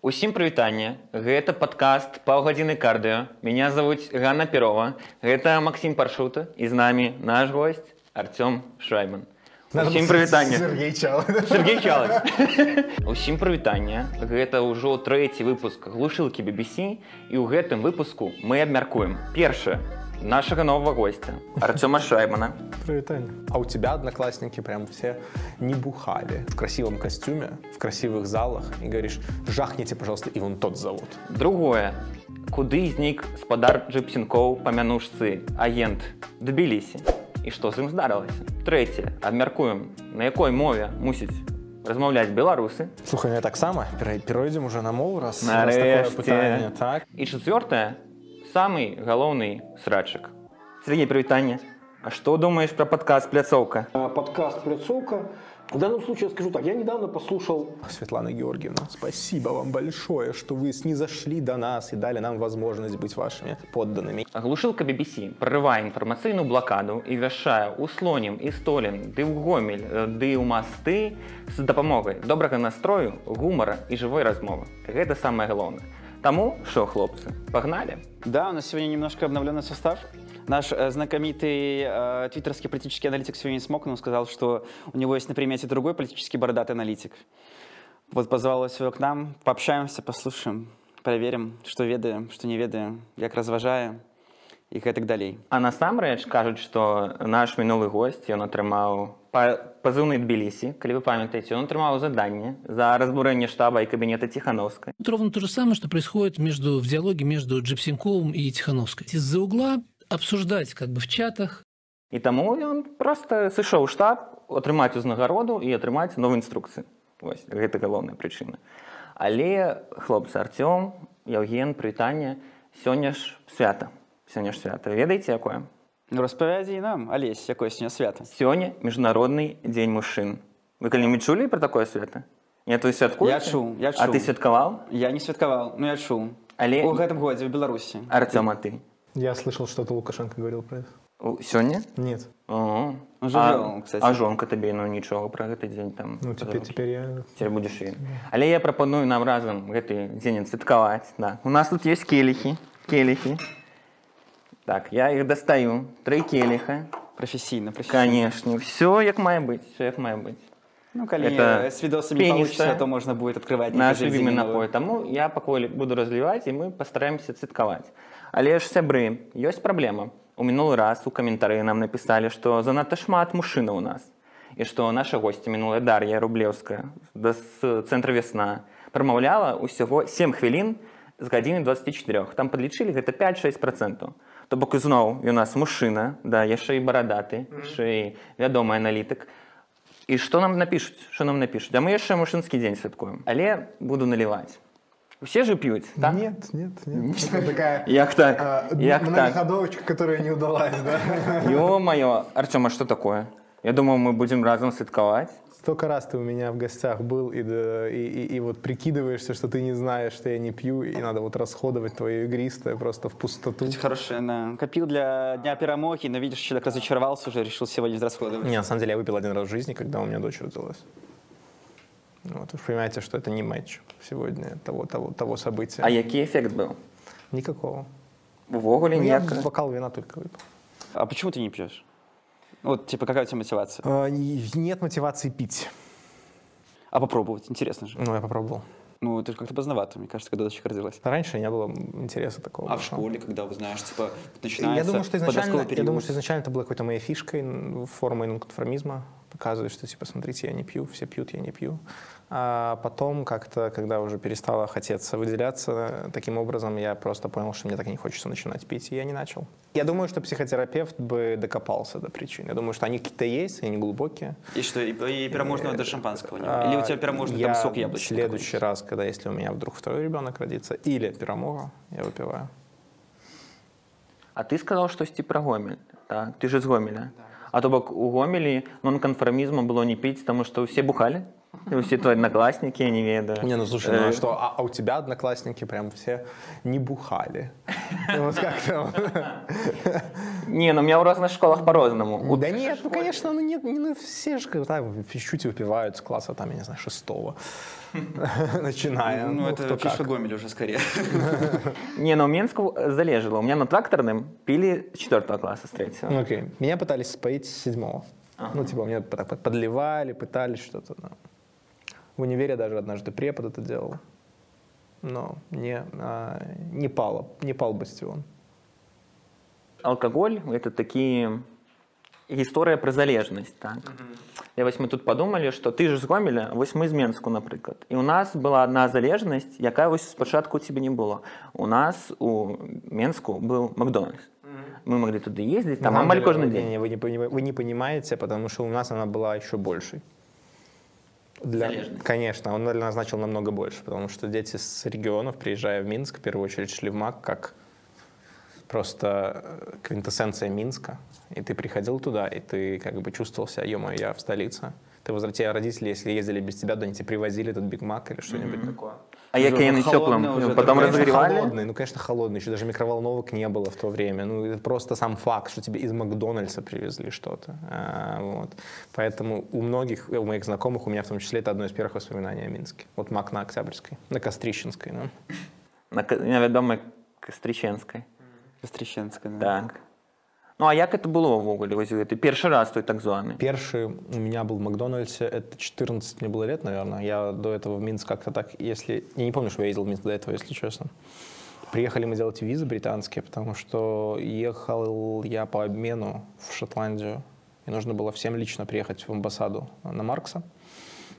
Усім прывітанне гэта падкаст паўгадзіны кардыо меня зовут Ганна Перова гэта Максим паршута і з намі наш гость Артём Шайман Усім прывітанне Сергей Чал. Сергей Чалых Усім прывітанне гэта ўжо трэці выпуск глушылкі BBC і ў гэтым выпуску мы абмяркуем першае нашага нового гостя Артёма Шаймана Привитание. А у тебя одноклассники прям все не бухали в красивом костюме, в красивых залах и говоришь, жахните, пожалуйста, и вон тот завод. Другое. Куды знік спадар джипсінкоў памянушцы агент Тбілісі і што з ім здарылася Трэцяе абмяркуем на якой мове мусіць размаўляць беларусы Слухай, мне так само. Пере- Перейдем уже на мову, раз, раз Нарешті. такое пытание. Так. і чацвёртае самы галоўны срачык Сергей прывітанне А што думаеш пра падказ пляцоўка А, подкаст «Пляцовка». В данном случае я скажу так, я недавно послушал Светлана Георгиевна, спасибо вам большое, что вы снизошли до нас и дали нам возможность быть вашими подданными. Глушылка BBC прорывае інфармацыйную блакаду і вяшчае ў слонем і столем ды ў гомель э, ды ў масты з дапамогай добрага настрою гумара і жывой размовы гэта самае галоўнае Таму що хлопцы пагналі Да, у нас сегодня немножко обновленный состав. Наш э, знакомитый э, твиттерский политический аналитик сегодня Смокнул сказал, что у него есть на примете другой политический бородатый аналитик. Вот позвал его к нам, пообщаемся, послушаем, проверим, что ведаем, что не ведаем, как разважаем и так далее. А насамрэч кажуць што наш мінулы госць ён атрымаў па- пазыўны тбілісі калі вы памятаеце ён атрымаў заданне за разбурэнне штаба і кабінета ціхановскай ровно то же самое, что происходит между, в диалоге между Джипсенковым и Тихановской. Из-за угла обсуждать как бы в чатах, і таму ён проста сышоў у штаб атрымаць узнагароду і атрымаць новыя інструкцыі Вось гэта галоўная прычына. Але хлопцы Артём Яўген прывітанне сёння ж свята сёння ж свята. Ведаеце якое распавядзі нам, Алесь, якое сёння свята. сёння міжнародны дзень мужчын вы калі-нибудь чулі пра такое свята не ты святкуеш Я чуў, я а чуў. ты святкаваў Я не святкаваў, но я чуў. Але- У гэтым годзе в Беларусі. Артём а ты Я слышал, что-то Лукашенко говорил про это. У- сёння Нет. О, Ну, жывёл, кстати. а жонка табе ну нічога пра гэты дзень там Ну, теперь, теперь я... Цяпер будзеш і але я прапаную нам разам гэты дзень адсвяткаваць да. у нас тут есть келихі келихі так я іх дастаю тры келіха Професійна, професійна. канешне все як мае быць все як мае быць Ну, коли Это с видосом не пенистая. получится, то можно будет открывать наш любимый напой. таму я пакуль буду разліваць і мы пастараемся цыткаваць але ж сябры ёсць праблема у мінулы раз у каментары нам напісалі што занадта шмат мужчына у нас і што наша госці мінулая дар'я рублеўская да з цэнтра вясна прамаўляла ўсяго 7 хвілін з гадзіны 24 там падлічылі гэта 5-6 процентаў то бок ізноў у нас мужчына да яшчэ і барадаты яшчэ і вядомы аналітык і што нам напішуць що нам напішуць а мы яшчэ мужчынскі дзень святкуем але буду наліваць усе же п'юць так? Нет, нет, нет. Такая як так? а, як так? многоходовочка, которая не удалась, да? ё-маё Артёма что такое? Я думаю мы будзем разам святкаваць Столько раз ты у меня в гостях был, и, да, и, и, и вот прикидываешься, что ты не знаешь, что я не пью, и надо вот расходовать твое игристое просто в пустоту. Очень хорошее, да. Копил для Дня Перемоги, но видишь, человек разочаровался уже, решил сегодня израсходовать. Не, на самом деле я выпил один раз в жизни, когда у меня дочь родилась. Вот, вы понимаете, что это не матч сегодня того, того, того события. А які эфект быў Никакого. увогуле Ну, я ніяк бокал вина только выпил. А почему ты не пьешь? Вот, типа, какая у тебя мотивация? А, нет мотивации пить. А попробовать, интересно же. Ну, я попробовал. Ну, это же как-то поздновато, мне кажется, когда дочка родилась. Раньше не было интереса такого. А в школе, когда вы знаешь, типа, Я начинается думаю, что изначально, я думаю, что изначально это было какой-то моей фишкой, формой нонконформизма. Показывать, что, типа, смотрите, я не пью, все пьют, я не пью. А потом как-то, когда уже перестало хотеться выделяться, таким образом я просто понял, что мне так и не хочется начинать пить, и я не начал. Я думаю, что психотерапевт бы докопался до причин. Я думаю, что они какие-то есть, они глубокие. И что, и, и пироможного до шампанского не было? Или у тебя пироможный А, я там сок в яблочный следующий какой-нибудь? раз, когда если у меня вдруг второй ребенок родится, или пирамога, я выпиваю. А ты сказал штосьці пра гомель так ты же з гомеля а то бок у гомелі нонканфармізма было не піць таму што ўсе бухалі Все твои одноклассники, я не ведаю. Не, ну слушай, ну а Э, что, а, а у тебя одноклассники прям все не бухали? Ну, вот как там? Не, ну у меня в разных школах по-разному. Да нет, ну конечно, ну нет, не, ну все же так, чуть-чуть выпивают с класса, там, я не знаю, шестого, начиная. Ну, кто это фишка как. Гомеля уже скорее. Не, ну в Минску залежало. У меня на тракторном пили с четвертого класса, с третьего. Ну, Окей. Меня пытались споить с седьмого. Ну, типа, мне подливали, пытались что-то. да. В универе даже однажды препод это делал. Но не, а, не пало, не пал бастион. Алкоголь – это такие історія про залежність. Так? І ось ми тут подумали, що ти ж з Гомеля, ось ми з Менську, наприклад. І у нас була одна залежність, яка ось спочатку у тебе не було. У нас у Менську був Макдональдс. Ми могли туди їздити, там На самом мамаль деле, кожен не, день. не, вы, не, пони- вы не понимаете, потому что у нас она была еще большей. для, конечно, он начал намного больше, потому что дети с регионов, приезжая в Минск, в первую очередь шли в МАК как просто э, квинтэссенция Минска. И ты приходил туда, и ты как бы чувствовал себя, ё я в столице. Ты возвратил родители, если ездили без тебя, да они тебе привозили этот Биг Мак или что-нибудь такое. А яке не теплим, холодне вже, потім Конечно, розігрівали. холодный, ну, конечно, холодный. Еще даже микроволновок не было в то время. Ну, это просто сам факт, что тебе из Макдональдса привезли что-то. А, вот. Поэтому у многих, у моих знакомых, у меня в том числе, это одно из первых воспоминаний о Минске. Вот Мак на Октябрьской, на Кострищенской. Ну. На К- невідомій Костриченській. Кострищенська, да. Так. Ну, а як це було ввогуле? Ось ти перший раз той так званий. Перший у меня был в Макдональдсе, это 14 мне было лет, наверное. Я до этого в Минск как-то так, если... Я не помню, что я ездил в Минск до этого, если честно. Приехали мы делать визы британские, потому что ехал я по обмену в Шотландию. И нужно было всем лично приехать в амбассаду на Маркса.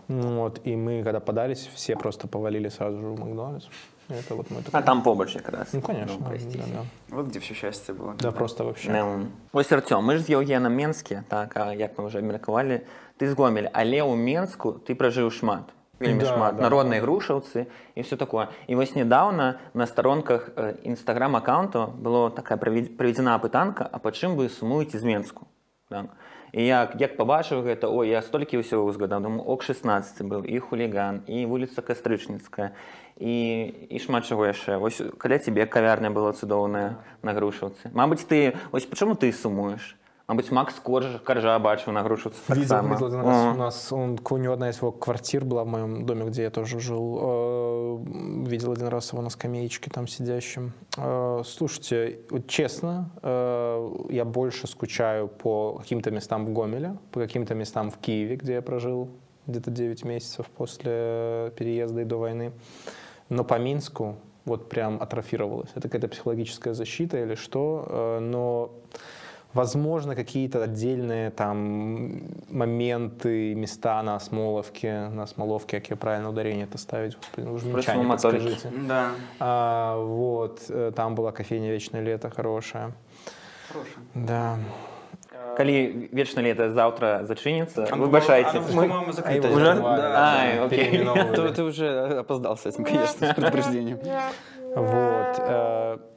Ну Вот, и мы, когда подались, все просто повалили сразу же в Макдональдс. Это вот мы А такой- там побач якраз. Ну, конечно. Ну, да, да. Вот где все счастье было. Да, просто вообще. Ну, Ось Артем, ми ж з Євгеном Менскі, так, а як ми вже обміркували, ти з Гомеля, але у Менску ти прожив шмат. Вельмі Да, шмат. да. Народні грушаўцы і все такое. І вось недавно на сторонках інстаграм-аккаунту было такая правед- праведзена апытанка, а па чым вы сумуеце з Менску? Так. І як, як побачив гэта, ой, я столькі ўсяго узгадаў, думаю, ок 16 быў, і хуліган, і вуліца Кастрычніцкая, і, і шмат чаго яшчэ. Вось каля цябе кавярня была цудоўная на грушаўцы. Мабыць, ты, вось пачаму ты сумуеш? Мабыць, Макс Корж, Коржа бачыў на грушаўцы Видел, таксама. видел один раз. У нас он, у него одна из его квартир была в моем доме, где я тоже жил. Видел один раз его на скамеечке там сидящим. Слушайте, честно, я больше скучаю по каким-то местам в Гомеле, по каким-то местам в Киеве, где я прожил где-то 9 месяцев после переезда и до войны. Но по Минску вот прям атрофировалось. Это какая-то психологическая защита или что, но Возможно, какие-то отдельные там моменты, места на Смоловке, на Смоловке, как я правильно ударение это ставить, господи, ну, уж Просто меча не моторики. подскажите. Да. А, вот, э, там была кофейня «Вечное лето» хорошая. Хорошая. Да. Калі вечна лето заўтра зачыніцца, Оно, выбачайце. оно, по-моему, закрыто. его Уже? закрывали, Ай, да, окей. переименовывали. То ты уже опоздал с этим, конечно, с предупреждением. Вот.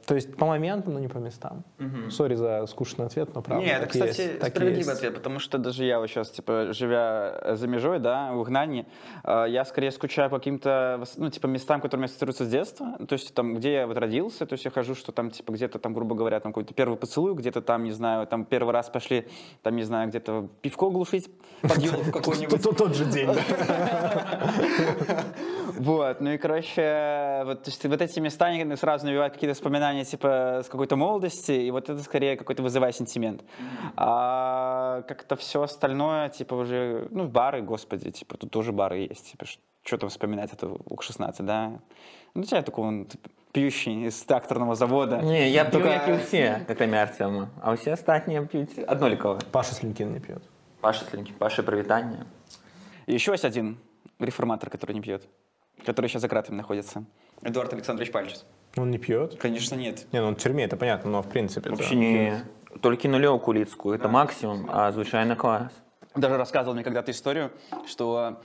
то есть по моментам, но не по местам. Сори за скучный ответ, но правда. Не, это, кстати, есть, справедливый есть. ответ, потому что даже я вот сейчас, типа, живя э, за межой, да, в Игнании, э, я скорее скучаю по каким-то, ну, типа, местам, которые мне ассоциируются с детства, то есть там, где я вот родился, то есть я хожу, что там, типа, где-то там, грубо говоря, там какой-то первый поцелуй, где-то там, не знаю, там первый раз пошли, там, не знаю, где-то пивко глушить под елку какой-нибудь. Тот- же день. Вот, ну и, короче, вот, то есть вот эти места они сразу навевают какие-то воспоминания, типа, с какой-то молодости, и вот это скорее какой-то вызывает сентимент. А как-то все остальное, типа, уже, ну, бары, господи, типа, тут тоже бары есть, типа, что там вспоминать, это УК-16, да? Ну, у тебя такой, он, типа, пьющий из тракторного завода. Не, я п'ю, Только- як і всі, акрамя Артема. А ўсе астатнія п'юць аднолькава. Паша Слинкин не пьет. Паша Слінкі, Паша прывітанне. И еще есть один реформатор, который не пьет, который сейчас за кратами находится. Эдуард Александрович Пальчес. Он не пьет? Конечно, нет. Не, ну он в тюрьме, это понятно, но в принципе... да. Вообще не... Толькі нулёўку лідскую, это максимум, а звычайна клас. даже рассказывал мне когда-то историю, что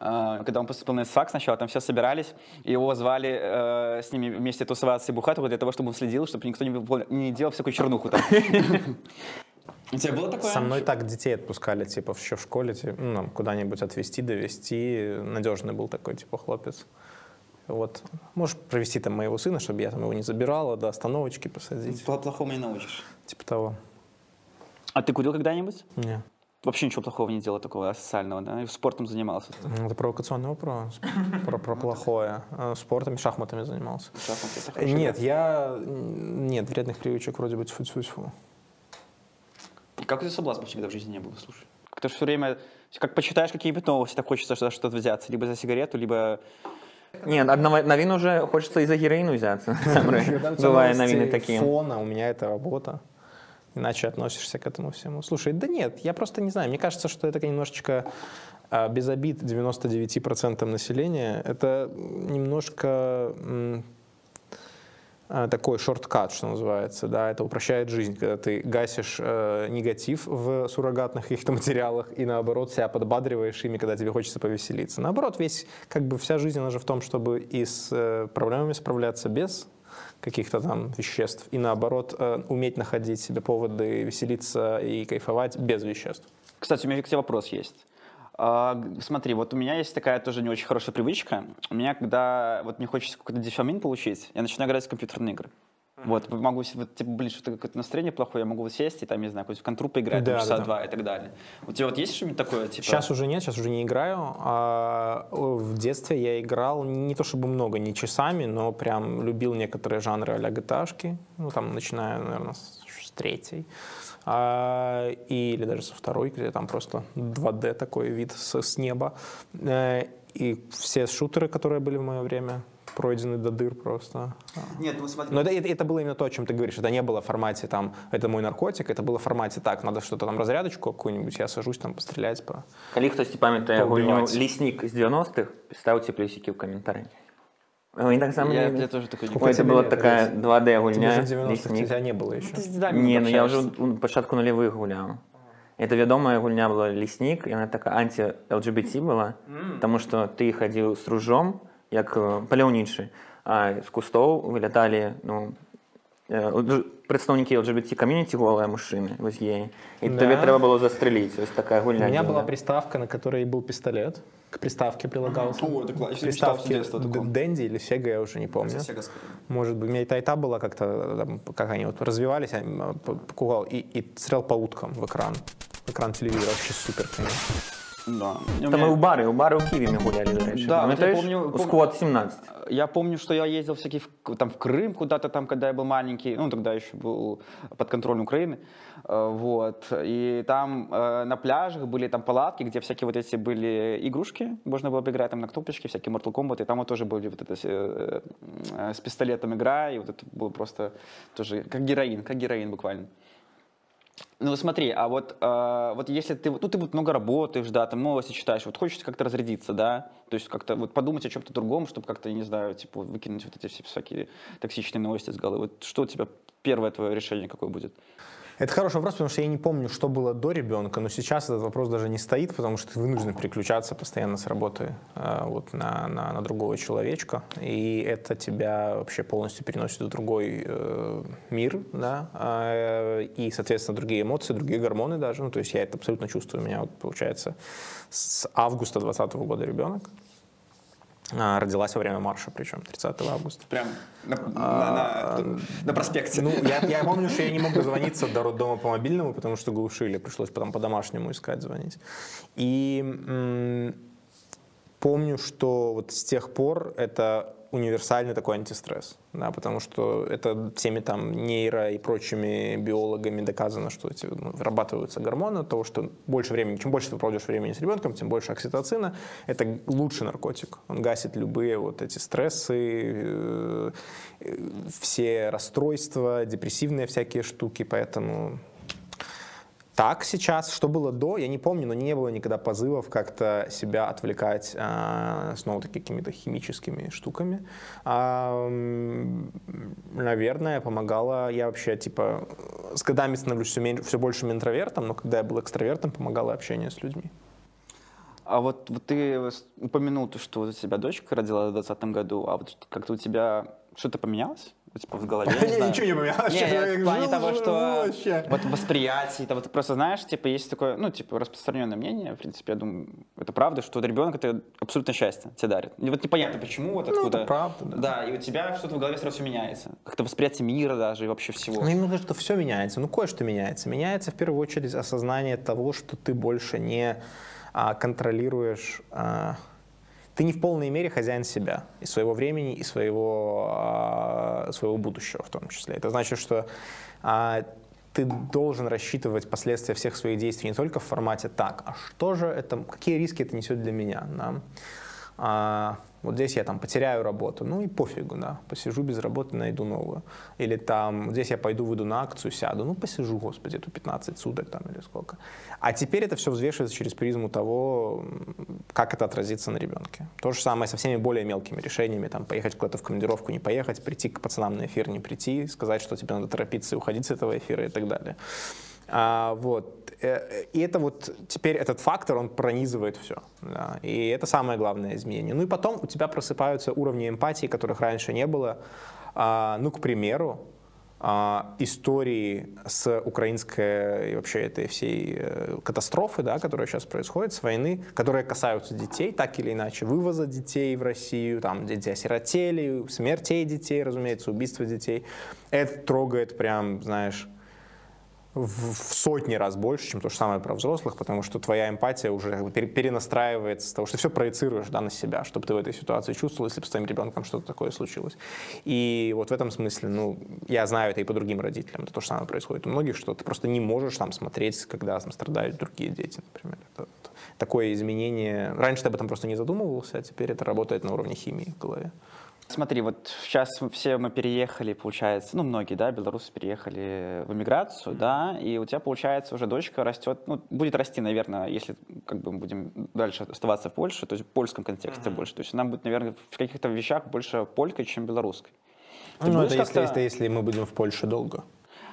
э, когда он поступил на СФАК сначала, там все собирались, и его звали э, с ними вместе тусоваться и бухать, вот для того, чтобы он следил, чтобы никто не, был- не делал всякую чернуху там. У тебя было такое? Со мной так детей отпускали, типа, еще в школе, типа, ну, куда-нибудь отвезти, довести. Надежный был такой, типа, хлопец. Вот. Можешь провести там моего сына, чтобы я там его не забирала, до остановочки посадить. Плохому не научишь. Типа того. А ты курил когда-нибудь? Не. Вообще ничего плохого не делал такого асоциального, да? И спортом занимался. Ну, Это провокационный вопрос. Про, про плохое. А, Спортом, шахматами занимался. Шахматы. Нет, я... Нет, вредных привычек вроде бы тьфу-тьфу-тьфу. Как у тебя соблазн всегда в жизни не было, слушай? Как ты все время, как почитаешь какие-нибудь новости, так хочется за что-то взяться, либо за сигарету, либо... Нет, од нови- новин уже хочется и за героин взяться. Бывают новины такие. Фона, у меня это работа. Иначе относишься к этому всему. Слушай, да нет, я просто не знаю. Мне кажется, что это немножечко а, без обид 99% населения. Это немножко а, такой шорткат, что называется, да, это упрощает жизнь, когда ты гасишь э, негатив в суррогатных каких-то материалах и наоборот себя подбадриваешь ими, когда тебе хочется повеселиться. Наоборот, весь, как бы вся жизнь, она же в том, чтобы и с э, проблемами справляться без каких-то там веществ, и наоборот, э, уметь находить себе поводы веселиться и кайфовать без веществ. Кстати, у меня к тебе вопрос есть. А, смотри, вот у меня есть такая тоже не очень хорошая привычка. У меня, когда вот мне хочется какой-то дофамин получить, я начинаю играть в компьютерные игры. Вот, могу, вот, типа, блин, что-то какое-то настроение плохое, я могу сесть и там, не знаю, какую-то контру поиграть, там, Да, часа да, да. два и так далее. У тебя вот есть что-нибудь такое, типа? Сейчас уже нет, сейчас уже не играю. А в детстве я играл не то чтобы много, не часами, но прям любил некоторые жанры а-ля GTA-шки. Ну, там, начиная, наверное, с третьей А, и- или даже со второй, где там просто 2D такой вид с, с неба. Э, И все шутеры, которые были в мое время, пройдены до дыр просто. Нет, ну смотри. Но это, это- это было именно то, о чем ты говоришь. Это не было в формате там, это мой наркотик, это было в формате так, надо что-то там разрядочку какую-нибудь, я сажусь там пострелять по... Калі хтосьці памятае гульню Поубиваць. ліснік з 90-х ставце плюсікі ў каментарі Ой, так само я, я тоже такой не Ой, это была такая 2D гульня. Тебе ж 90-х тебя не было еще. Ти з дідами Ні, ну я вже общаєшся. у початку нулевых гуляв. Это ведомая гульня была «Лесник», и она такая анти-ЛГБТ была, потому что ты ходил с ружом, як э, паляўнічы, а з кустоў выляталі ну, э, лж- прадстаўнікі лгбт камьюніці голыя мужчыны вось геі і Да. табе трэба было застрэліць вось такая У гульня меня была дзіўная. приставка, на которой был пистолет. К приставке прилагался. О, это классно. Я мечтал с Приставки детства о таком. Д- Дэнди или Сега, я уже не помню. Сега скорее. Может быть, у меня и та, и та была как-то, там, как они вот развивались, я м, п- покупал и, и стрелял по уткам в экран. В экран телевизора вообще супер, конечно. Да. У Там меня- мы у бары, у бары у Киеве гуляли, до речі. Да, вот я помню- у сквот 17. Я помню, что я ездил всякий в, там в Крым куда-то там, когда я был маленький, ну тогда еще был под контролем Украины, Э, вот. И там э, на пляжах были там палатки, где всякие вот эти были игрушки, можно было бы играть там на кнопочке, всякие Mortal Kombat, и там вот тоже были вот это э, с пистолетом игра, и вот это было просто тоже как героин, как героин буквально. Ну смотри, а вот, э, вот если ты, ну ты вот много работаешь, да, там новости читаешь, вот хочется как-то разрядиться, да, то есть как-то вот подумать о чем-то другом, чтобы как-то, не знаю, типа выкинуть вот эти все всякие токсичные новости с головы. Вот что у тебя первое твое решение какое будет? Это хороший вопрос, потому что я не помню, что было до ребенка, но сейчас этот вопрос даже не стоит, потому что ты вынужден переключаться постоянно с работы э, вот на, на, на другого человечка, и это тебя вообще полностью переносит в другой э, мир, да, э, и, соответственно, другие эмоции, другие гормоны даже, ну, то есть я это абсолютно чувствую, у меня вот получается с августа 2020 года ребенок, родилась во время марша, причем 30 августа. Прям на, проспекте. Ну, я, я помню, что я не мог дозвониться до роддома по мобильному, потому что глушили, пришлось потом по-домашнему искать, звонить. И м, помню, что вот с тех пор это универсальный такой антистресс, да, потому что это всеми там нейро и прочими биологами доказано, что эти, ну, вырабатываются гормоны от того, что больше времени, чем больше ты проводишь времени с ребенком, тем больше окситоцина. Это лучший наркотик. Он гасит любые вот эти стрессы, э, э, все расстройства, депрессивные всякие штуки, поэтому так сейчас, что было до, я не помню, но не было никогда позывов как-то себя отвлекать а, снова-таки какими-то химическими штуками. А, наверное, помогало, я вообще, типа, с годами становлюсь все, меньше, все большим интровертом, но когда я был экстравертом, помогало общение с людьми. А вот, вот ты упомянул, то, что у тебя дочка родила в 2020 году, а вот как-то у тебя что-то поменялось типа в голове, не знаю. Ничего не поменялось. Не, в плане того, что вот восприятие, это вот просто знаешь, типа есть такое, ну, типа распространенное мнение, в принципе, я думаю, это правда, что ребенок это абсолютно счастье тебе дарит. И вот непонятно, почему, вот Ну, откуда. это правда, да. Да, и у тебя что-то в голове сразу все меняется. Как-то восприятие мира даже и вообще всего. Ну, именно что все меняется. Ну, кое-что меняется. Меняется в первую очередь осознание того, что ты больше не а, контролируешь... а, ты не в полной мере хозяин себя и своего времени, и своего, а, своего будущего в том числе. Это значит, что а, ты должен рассчитывать последствия всех своих действий не только в формате «так, а что же это, какие риски это несет для меня?» да? Вот здесь я там потеряю работу, ну и пофигу, да, посижу без работы, найду новую. Или там, здесь я пойду, выйду на акцию, сяду, ну посижу, господи, эту 15 суток там или сколько. А теперь это все взвешивается через призму того, как это отразится на ребенке. То же самое со всеми более мелкими решениями, там, поехать куда-то в командировку, не поехать, прийти к пацанам на эфир, не прийти, сказать, что тебе надо торопиться и уходить с этого эфира и так далее. А, вот. Э, И это вот теперь этот фактор, он пронизывает все. Да. И это самое главное изменение. Ну и потом у тебя просыпаются уровни эмпатии, которых раньше не было. А, ну, к примеру, а, истории с украинской и вообще этой всей э, катастрофы, да, которая сейчас происходит, с войны, которые касаются детей, так или иначе, вывоза детей в Россию, там дети осиротели, смертей детей, разумеется, убийства детей. Это трогает прям, знаешь, в сотни раз больше, чем то же самое про взрослых, потому что твоя эмпатия уже как бы пере- перенастраивается с того, что ты все проецируешь да, на себя, чтобы ты в этой ситуации чувствовал, если бы с твоим ребенком что-то такое случилось. И вот в этом смысле, ну, я знаю это и по другим родителям, это то же самое происходит у многих, что ты просто не можешь там смотреть, когда там страдают другие дети, например. Это вот такое изменение. Раньше ты об этом просто не задумывался, а теперь это работает на уровне химии в голове. Смотри, вот сейчас все мы переехали, получается, ну, многие, да, белорусы переехали в эмиграцию, да, и у тебя, получается, уже дочка растет, ну, будет расти, наверное, если как бы мы будем дальше оставаться в Польше, то есть в польском контексте больше, то есть она будет, наверное, в каких-то вещах больше полькой, чем белорусской. Ты Ну, это если, это если мы будем в Польше долго.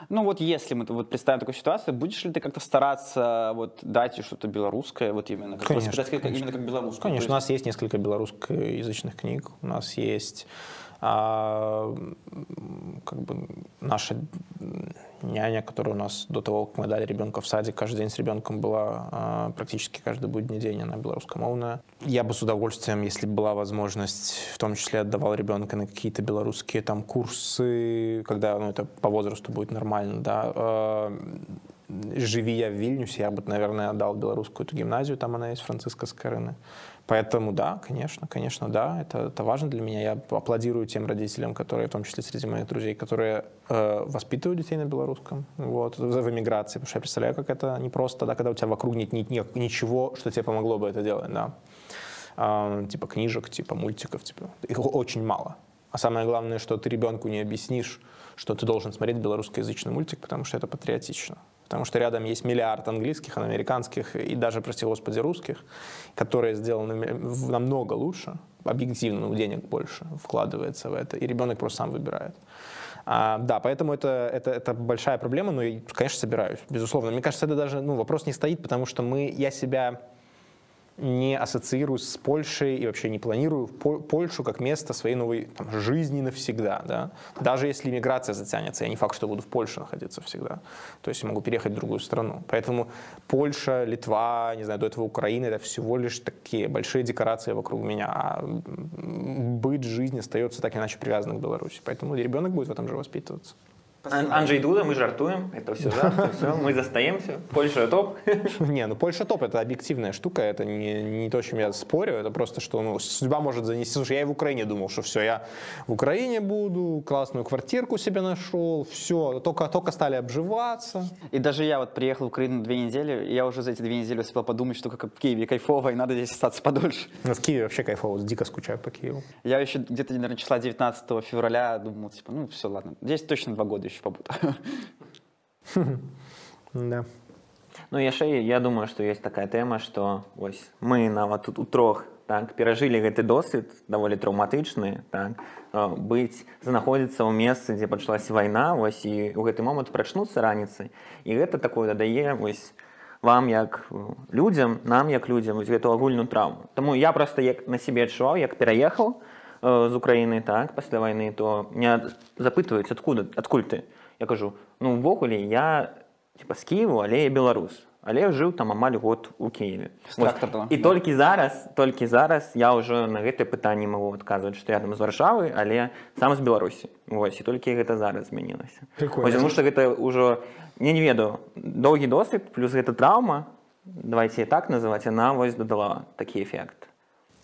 Ну вот если мы вот представим такую ситуацию, будешь ли ты как-то стараться вот дать что-то белорусское, вот именно, как Конечно, воспитать как- конечно. именно как белорусское? Конечно, у нас есть несколько белорусскоязычных книг, у нас есть а, как бы наша няня, которая у нас до того, как мы дали ребенка в садик, каждый день с ребенком была а, практически каждый будний день, она белорусскомовная. Я бы с удовольствием, если бы была возможность, в том числе отдавал ребенка на какие-то белорусские там курсы, когда ну, это по возрасту будет нормально, да. А, живи я в Вильнюсе, я бы, наверное, отдал белорусскую эту гимназию, там она есть, Франциска Скорыны. Поэтому да, конечно, конечно, да, это, это важно для меня. Я аплодирую тем родителям, которые, в том числе среди моих друзей, которые э, воспитывают детей на белорусском, вот, в, эмиграции, потому что я представляю, как это непросто, да, когда у тебя вокруг нет ни- ни- ничего, что тебе помогло бы это делать, да. А, типа книжек, типа мультиков, типа, их очень мало. А самое главное, что ты ребенку не объяснишь, что ты должен смотреть белорусскоязычный мультик, потому что это патриотично. Потому что рядом есть миллиард английских, американских и даже, прости господи, русских, которые сделаны намного лучше, объективно, ну, денег больше вкладывается в это, и ребенок просто сам выбирает. А, да, поэтому это, это, это большая проблема, но я, конечно, собираюсь, безусловно. Мне кажется, это даже ну, вопрос не стоит, потому что мы, я себя не ассоциирую с Польшей и вообще не планирую Пол- Польшу как место своей новой там, жизни навсегда. Да? Даже если иммиграция затянется, я не факт, что буду в Польше находиться всегда. То есть я могу переехать в другую страну. Поэтому Польша, Литва, не знаю, до этого Украина, это всего лишь такие большие декорации вокруг меня. А м, быт, жизнь остается так или иначе привязанным к Беларуси. Поэтому ребенок будет в этом же воспитываться. Ан- Анджей Дуда, мы жартуем, это все завтра, все, мы застаемся. Польша топ. Не, ну Польша топ, это объективная штука, это не, не то, чем я спорю, это просто, что ну, судьба может занести. Слушай, я и в Украине думал, что все, я в Украине буду, классную квартирку себе нашел, все, только, только стали обживаться. И даже я вот приехал в Украину две недели, и я уже за эти две недели успел подумать, что как в Киеве кайфово, и надо здесь остаться подольше. Ну, в Киеве вообще кайфово, дико скучаю по Киеву. Я еще где-то, наверное, числа 19 февраля думал, типа, ну все, ладно, здесь точно два года еще побуду. Да. Ну, яшчэ я думаю, што ёсць такая тэма, што вось мы нават тут утрох так перажылі гэты досвед даволі траўматычны так э, быць знаходзіцца ў месцы дзе пачалася вайна вось і ў гэты момант прачнуцца раніцай і гэта такое дадае вось вам як э, людзям нам як людзям вось гэту агульную траўму Таму я просто як на сябе адчуваў як пераехаў э, з Украіны так пасля вайны то меня запытваюць адкуда адкуль ты я кажу ну увогуле я типа з Киеву але я беларус але жыў там амаль год у Киеве З і толькі зараз толькі зараз я ўжо на гэтае пытанне магу адказваць што я там з варшавы але сам з беларусі Вось і толькі гэта зараз змянілася Прикольно. Вось, тому што гэта ўжо не не ведаю доўгі досвед плюс гэта траўма давайте так называць она вось дадала такі эфект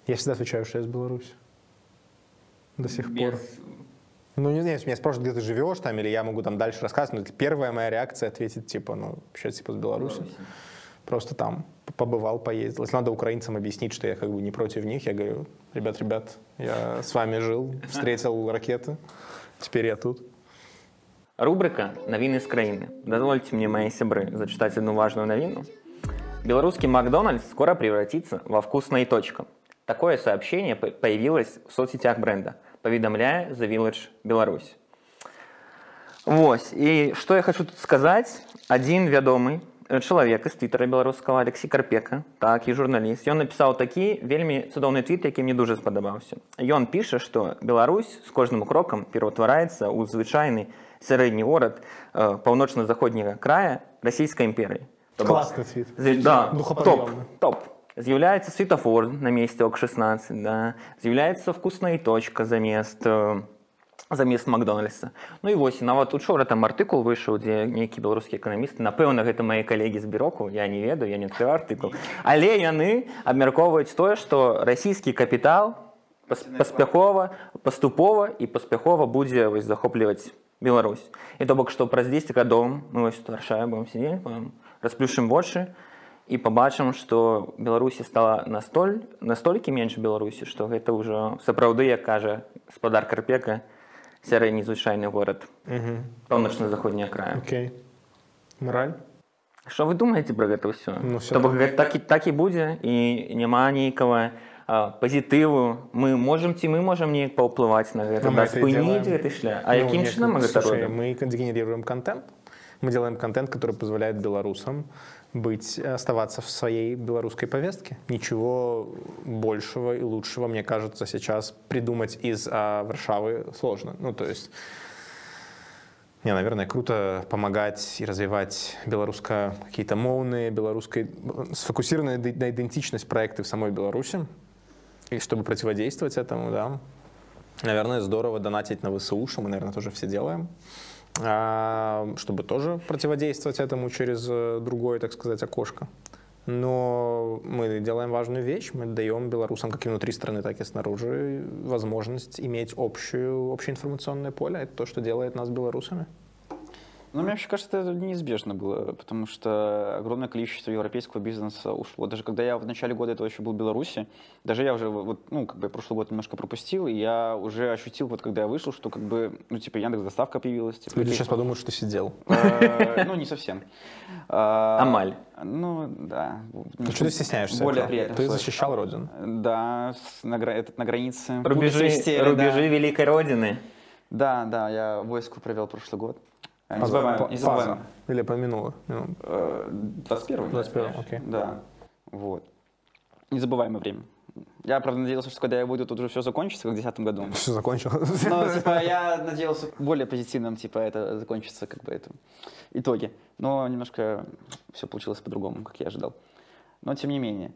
Я всегда отвечаю, что я из Беларуси. До сих пор. Ну, не знаю, если меня спрашивают, где ты живешь там, или я могу там дальше рассказывать, но первая моя реакция ответить, типа, ну, вообще, типа, с Беларуси. Просто там побывал, поездил. Если надо украинцам объяснить, что я как бы не против них, я говорю, ребят, ребят, я с вами жил, встретил ракеты, теперь я тут. Рубрика «Навіны з краіны». Дозвольте мне, мои сябры, зачитать одну важную новину. Белорусский Макдональдс скоро превратится во вкусная точка. Такое сообщение по- появилось в соцсетях бренда, поведомляя The Village Беларусь. Вось. І што я хочу тут сказаць адзін вядомы э, чалавек з твиттера беларускага Алексей карпека так і журналіст ён напісаў такі вельмі цудоўны твіт які мне дуже спадабаўся ён піша што Беларусь з кожным крокам пераўтвараецца ў звычайны сярэдні горад э, паўночна-заходняга края расійскай імперыі То бок, Классный твит. З- Да, топ, Духоподъемный. топ. З'яўляецца светофор на месте ОК-16, да. з'яўляецца вкусная точка замест замест Макдональдса. Ну і вось нават учора там артыкул выйшаў, дзе нейкі беларускі эканамісты, напэўна, гэта мае калегі з біроку, я не ведаю, я не адкрыў артыкул. Але яны абмяркоўваюць тое, што расійскі капітал пас- паспяхова, паступова і паспяхова будзе вось захопліваць Беларусь. І то бок, што праз 10 гадоў мы вось тут варшае будем сидзець, расплюшым вочы і пабачым, што Беларусі стала настоль настолькі менш Беларусі, што гэта ўжо сапраўды, як кажа спадар карпека, сярэдні звычайны горад паўночна-заходняя края. Окей. Мораль? Што вы думаеце пра гэта ўсё? Ну, То бок гэта так і так і будзе і няма нейкага а, пазітыву мы можам ці мы можам неяк паўплываць на гэта да, спыніць гэты шлях А Ну, якім чынам мы гэта слушай, мы генерируем контент. Мы делаем контент, который позволяет белорусам быть, оставаться в своей белорусской повестке. Ничего большего и лучшего, мне кажется, сейчас придумать из а, Варшавы сложно. Ну, то есть, не, наверное, круто помогать и развивать белорусско какие-то моуны, белорусской, сфокусированные на идентичность проекты в самой Беларуси. И чтобы противодействовать этому, да, Наверное, здорово донатить на ВСУ, что мы, наверное, тоже все делаем, чтобы тоже противодействовать этому через э, другое, так сказать, окошко. Но мы делаем важную вещь, мы даем белорусам как и внутри страны, так и снаружи возможность иметь общую, информационное поле. Это то, что делает нас белорусами. Ну, мне вообще кажется, это неизбежно было, потому что огромное количество европейского бизнеса ушло. Даже когда я в начале года этого еще был в Беларуси, даже я уже, вот, ну, как бы прошлый год немножко пропустил, и я уже ощутил, вот когда я вышел, что как бы, ну, типа, Яндекс Доставка появилась. Типа, Люди типа, сейчас подумают, что ты сидел. э, Ну, не совсем. А, Амаль. Ну, да. Ну, что ты стесняешься? Более приятно. Ты защищал Родину. Да, на, гра- этот, на границе. Рубежи. Великой Родины. Да, да, я войску провел прошлый год. Не Паза- забываем, па- не забываем. паза. Или помянула. Ну, Э, 21 21 окей. Да, вот. Незабываемое время. Я, правда, надеялся, что когда я выйду, тут уже все закончится, как в 2010 году. Все закончилось. Но, типа, я надеялся более позитивным, типа, это закончится, как бы, это, итоги. Но немножко все получилось по-другому, как я ожидал. Но, тем не менее.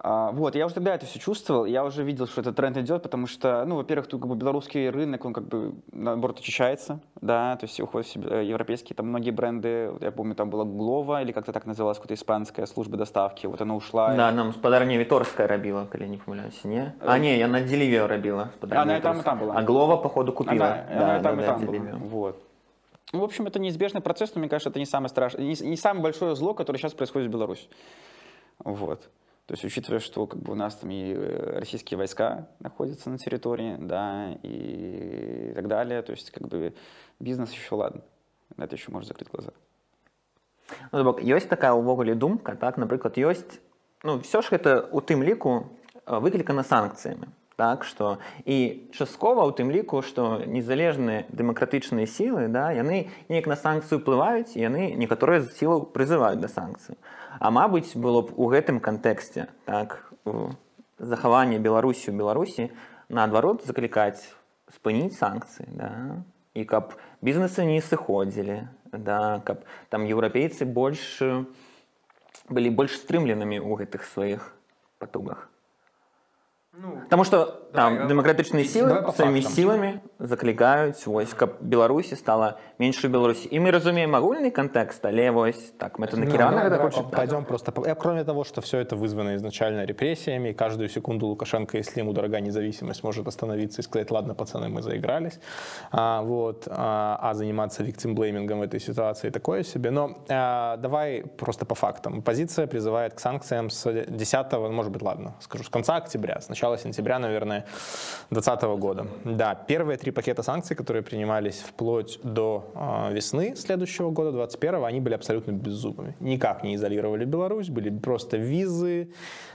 А, вот, я уже тогда это все чувствовал, я уже видел, что этот тренд идет, потому что, ну, во-первых, тут как бы белорусский рынок, он как бы, наоборот, очищается, да, то есть уходят все э, европейские, там многие бренды, вот я помню, там была Глова, или как-то так называлась, какая-то испанская служба доставки, вот она ушла. Да, нам спадарня Віторская рабіла, калі не памыляюся, не? А не, я на Дзеліве рабіла. спадарня Она и там, и Віторская. там была. А Глова, походу, купила. Она, она и там, и там была. Дзеліве. Вот. Ну, в общем, это неизбежный процесс, но мне кажется, это не самое страшное, не, не самое большое зло, которое сейчас происходит в Беларуси. Вот. То есть, учитывая, что как бы у нас там и э, российские войска находятся на территории, да, и так далее, то есть, как бы, бизнес еще ладно, на это еще можно закрыть глаза. Ну, то бок, ёсць такая ўвогуле думка, так, напрыклад, ёсць, ну, все ж гэта у тым ліку э, выклікана санкцыямі. Так, што і часткова ў тым ліку, што незалежныя дэмакратычныя сілы да, яны неяк на санкцыю ўплываюць, яны некаторыя з сілаў прызываюць да санкцыі. А мабыць, было б у гэтым кантэксце так, у захаванне Беларусі ў Беларусі наадварот заклікаць спыніць санкцыі да? і каб бізнесы не сыходзілі да? каб там еўрапейцы больш былі больш стрымленымі ў гэтых сваіх патугах Таму што там дэмакратычныя сілы давай па сваімі фактам. сіламі заклікаюць вось каб беларусі стала менш у беларусі і мы разумеем агульны кантэкст але вось так мэтанакіравана гэта хоча так. Пойдем просто. по- э, Кроме того, что все это вызвано изначально репрессиями, и каждую секунду Лукашенко, если ему дорога независимость, может остановиться и сказать, ладно, пацаны, мы заигрались. А, вот, а, а заниматься виктимблеймингом в этой ситуации такое себе. Но а, давай просто по фактам. Позиция призывает к санкциям с 10 ну, может быть, ладно, скажу, с конца октября, с начала сентября, наверное, 2020 года. Да, первые три пакета санкций, которые принимались вплоть до а, весны следующего года, 21 они были абсолютно беззубыми. Никак не изолировали Беларусь, были просто визы,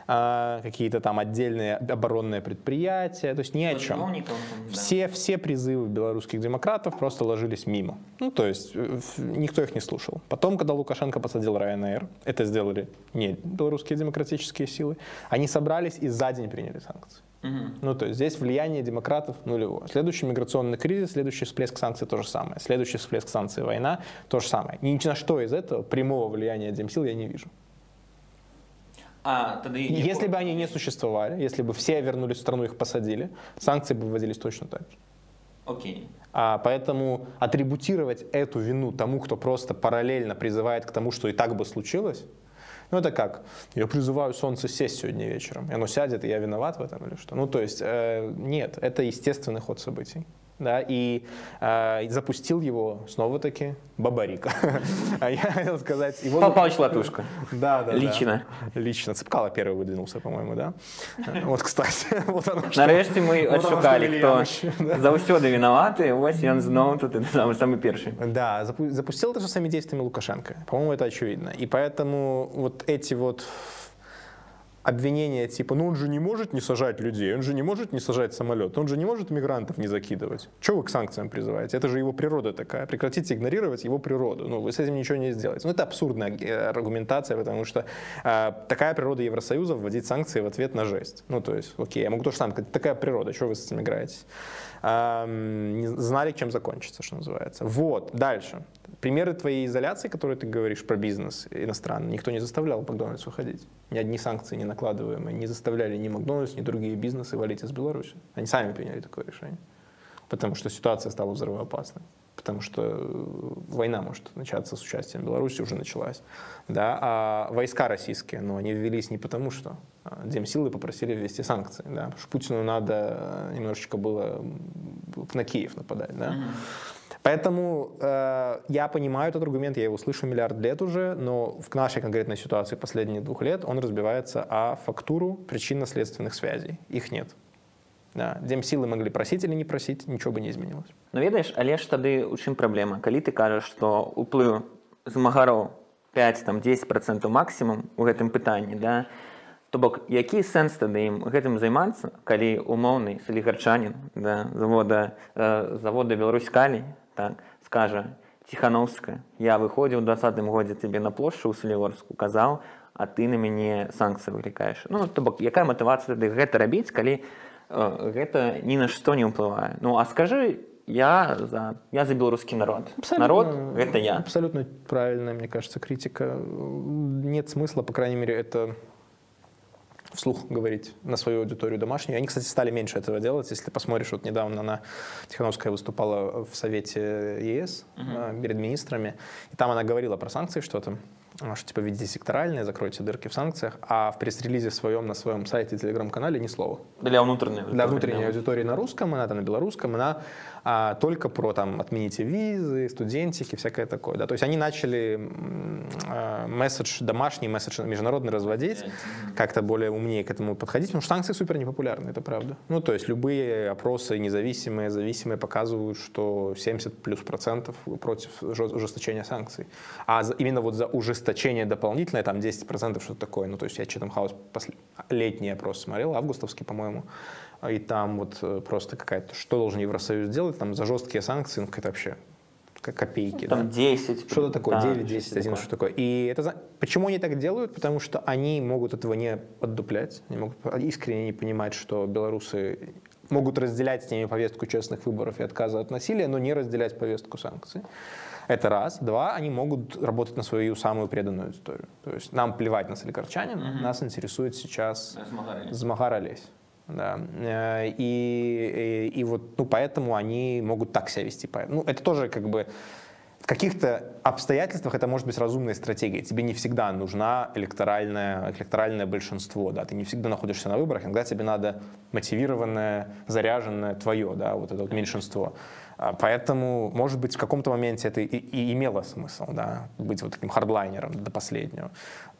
а, какие-то там отдельные оборонные предприятия, то есть ни о чем. Все, все призывы белорусских демократов просто ложились мимо. Ну, то есть э, никто их не слушал. Потом, когда Лукашенко посадил Ryanair, это сделали не белорусские демократические силы, они собрались и за день приняли санкции. Ну, то есть здесь влияние демократов нулевое. Следующий миграционный кризис, следующий всплеск санкций то же самое. Следующий всплеск санкций война то же самое. Ни на что из этого прямого влияния демсил я не вижу. А тады Если бы они не существовали, если бы все вернулись в страну, их посадили, санкции бы вводились точно так же. Окей. А, поэтому атрибутировать эту вину тому, кто просто параллельно призывает к тому, что и так бы случилось, ну это как? Я призываю солнце сесть сегодня вечером, и оно сядет, и я виноват в этом или что? Ну то есть э, нет, это естественный ход событий Да, и э, запустил его снова-таки Бабарика. А я хотел сказать... его- Павел Павлович Латушко. Да, да, да. Лично. Лично. Цепкало первый выдвинулся, по-моему, да? Вот, кстати. Вот оно что. Нарэшце мы Вот оно, адшукалі что хто Вильямович. заўсёды вінаваты вось ён зноў тут самы самы першы Да, запу- запустил это же своими действиями Лукашенко. По-моему, это очевидно. И поэтому вот эти вот обвинения типа, ну он же не может не сажать людей, он же не может не сажать самолет, он же не может мигрантов не закидывать. Чего вы к санкциям призываете? Это же его природа такая. Прекратите игнорировать его природу. Ну, вы с этим ничего не сделаете. Ну, это абсурдная э, аргументация, потому что э, такая природа Евросоюза вводить санкции в ответ на жесть. Ну, то есть, окей, я могу то же самое сказать, такая природа, чего вы с этим играетесь? Не знали, чем закончится, что называется. Вот, дальше. Примеры твоей изоляции, которые ты говоришь про бизнес иностранный, никто не заставлял Макдональдс уходить. Ни одни санкции не накладываемые не заставляли ни Макдональдс, ни другие бизнесы валить из Беларуси. Они сами приняли такое решение. Потому что ситуация стала взрывоопасной. Потому что э, война может начаться с участием Беларуси, уже началась. Да? А войска российские, ну, они ввелись не потому, что а, демсилы попросили ввести санкции. Да? Потому что Путину надо э, немножечко было на Киев нападать. Да? Поэтому э, я понимаю этот аргумент, я его слышу миллиард лет уже, но в нашей конкретной ситуации последние двух лет он разбивается о фактуру причинно-следственных связей. Их нет. Да. Демсилы могли просить или не просить, ничего бы не изменилось. Ну ведаеш але ж тады у чым праблема калі ты кажаш што уплыў змагароў 5 там 10 процентаў максімум у гэтым пытанні да то бок які сэнс тады ім гэтым займацца калі умоўны салігарчанін да, завода э, завода Беларусь калій так скажа ціхановская я выходзіў двадцатым годзе тебе на плошчу ў саліворску казаў а ты на мяне санкцыі выклікаеш ну то бок якая матывацыя тады гэта рабіць калі э, гэта ні на што не ўплывае ну а скажы я за я за беларускі народ народ гэта я Абсолютно правильная, мне кажется, критика. Нет смысла, по крайней мере, это вслух говорить на свою аудиторию домашнюю. Они, кстати, стали меньше этого делать. Если посмотришь, вот недавно она, Тихановская выступала в Совете ЕС э, перед министрами, и там она говорила про санкции что-то, а, что типа ведите секторальные, закройте дырки в санкциях, а в пресс-релизе своем на своем сайте и телеграм-канале ни слова. Для ўнутранай для внутренней аудитории на русском, она там на белорусском, она а, только про там отмените визы, студентики, всякое такое. Да? То есть они начали а, месседж домашний, месседж международный разводить, как-то более умнее к этому подходить, потому что санкции супер непопулярны, это правда. Ну, то есть любые опросы независимые, зависимые показывают, что 70 плюс процентов против ужесточения санкций. А именно вот за ужесточение дополнительное, там 10 процентов что-то такое. Ну, то есть я House после... летний опрос смотрел, августовский, по-моему, и там вот э, просто какая-то, что должен Евросоюз делать, там за жесткие санкции, ну, какая-то вообще копейки. там да. 10 Что-то такое, да, 9, 10, что-то 11, что такое. И это, почему они так делают? Потому что они могут этого не поддуплять, они могут искренне не понимать, что белорусы могут разделять с ними повестку честных выборов и отказа от насилия, но не разделять повестку санкций. Это раз. Два, они могут работать на свою самую преданную историю. То есть нам плевать на соликарчанина, mm-hmm. нас интересует сейчас Змагар Олесь. Да. Э, и, и, и вот ну, поэтому они могут так себя вести. Ну, это тоже как бы в каких-то обстоятельствах это может быть разумной стратегией. Тебе не всегда нужна электоральное, электоральное большинство, да, ты не всегда находишься на выборах, иногда тебе надо мотивированное, заряженное твое, да, вот это вот меньшинство. А, поэтому, может быть, в каком-то моменте это и, и имело смысл, да, быть вот таким хардлайнером до последнего.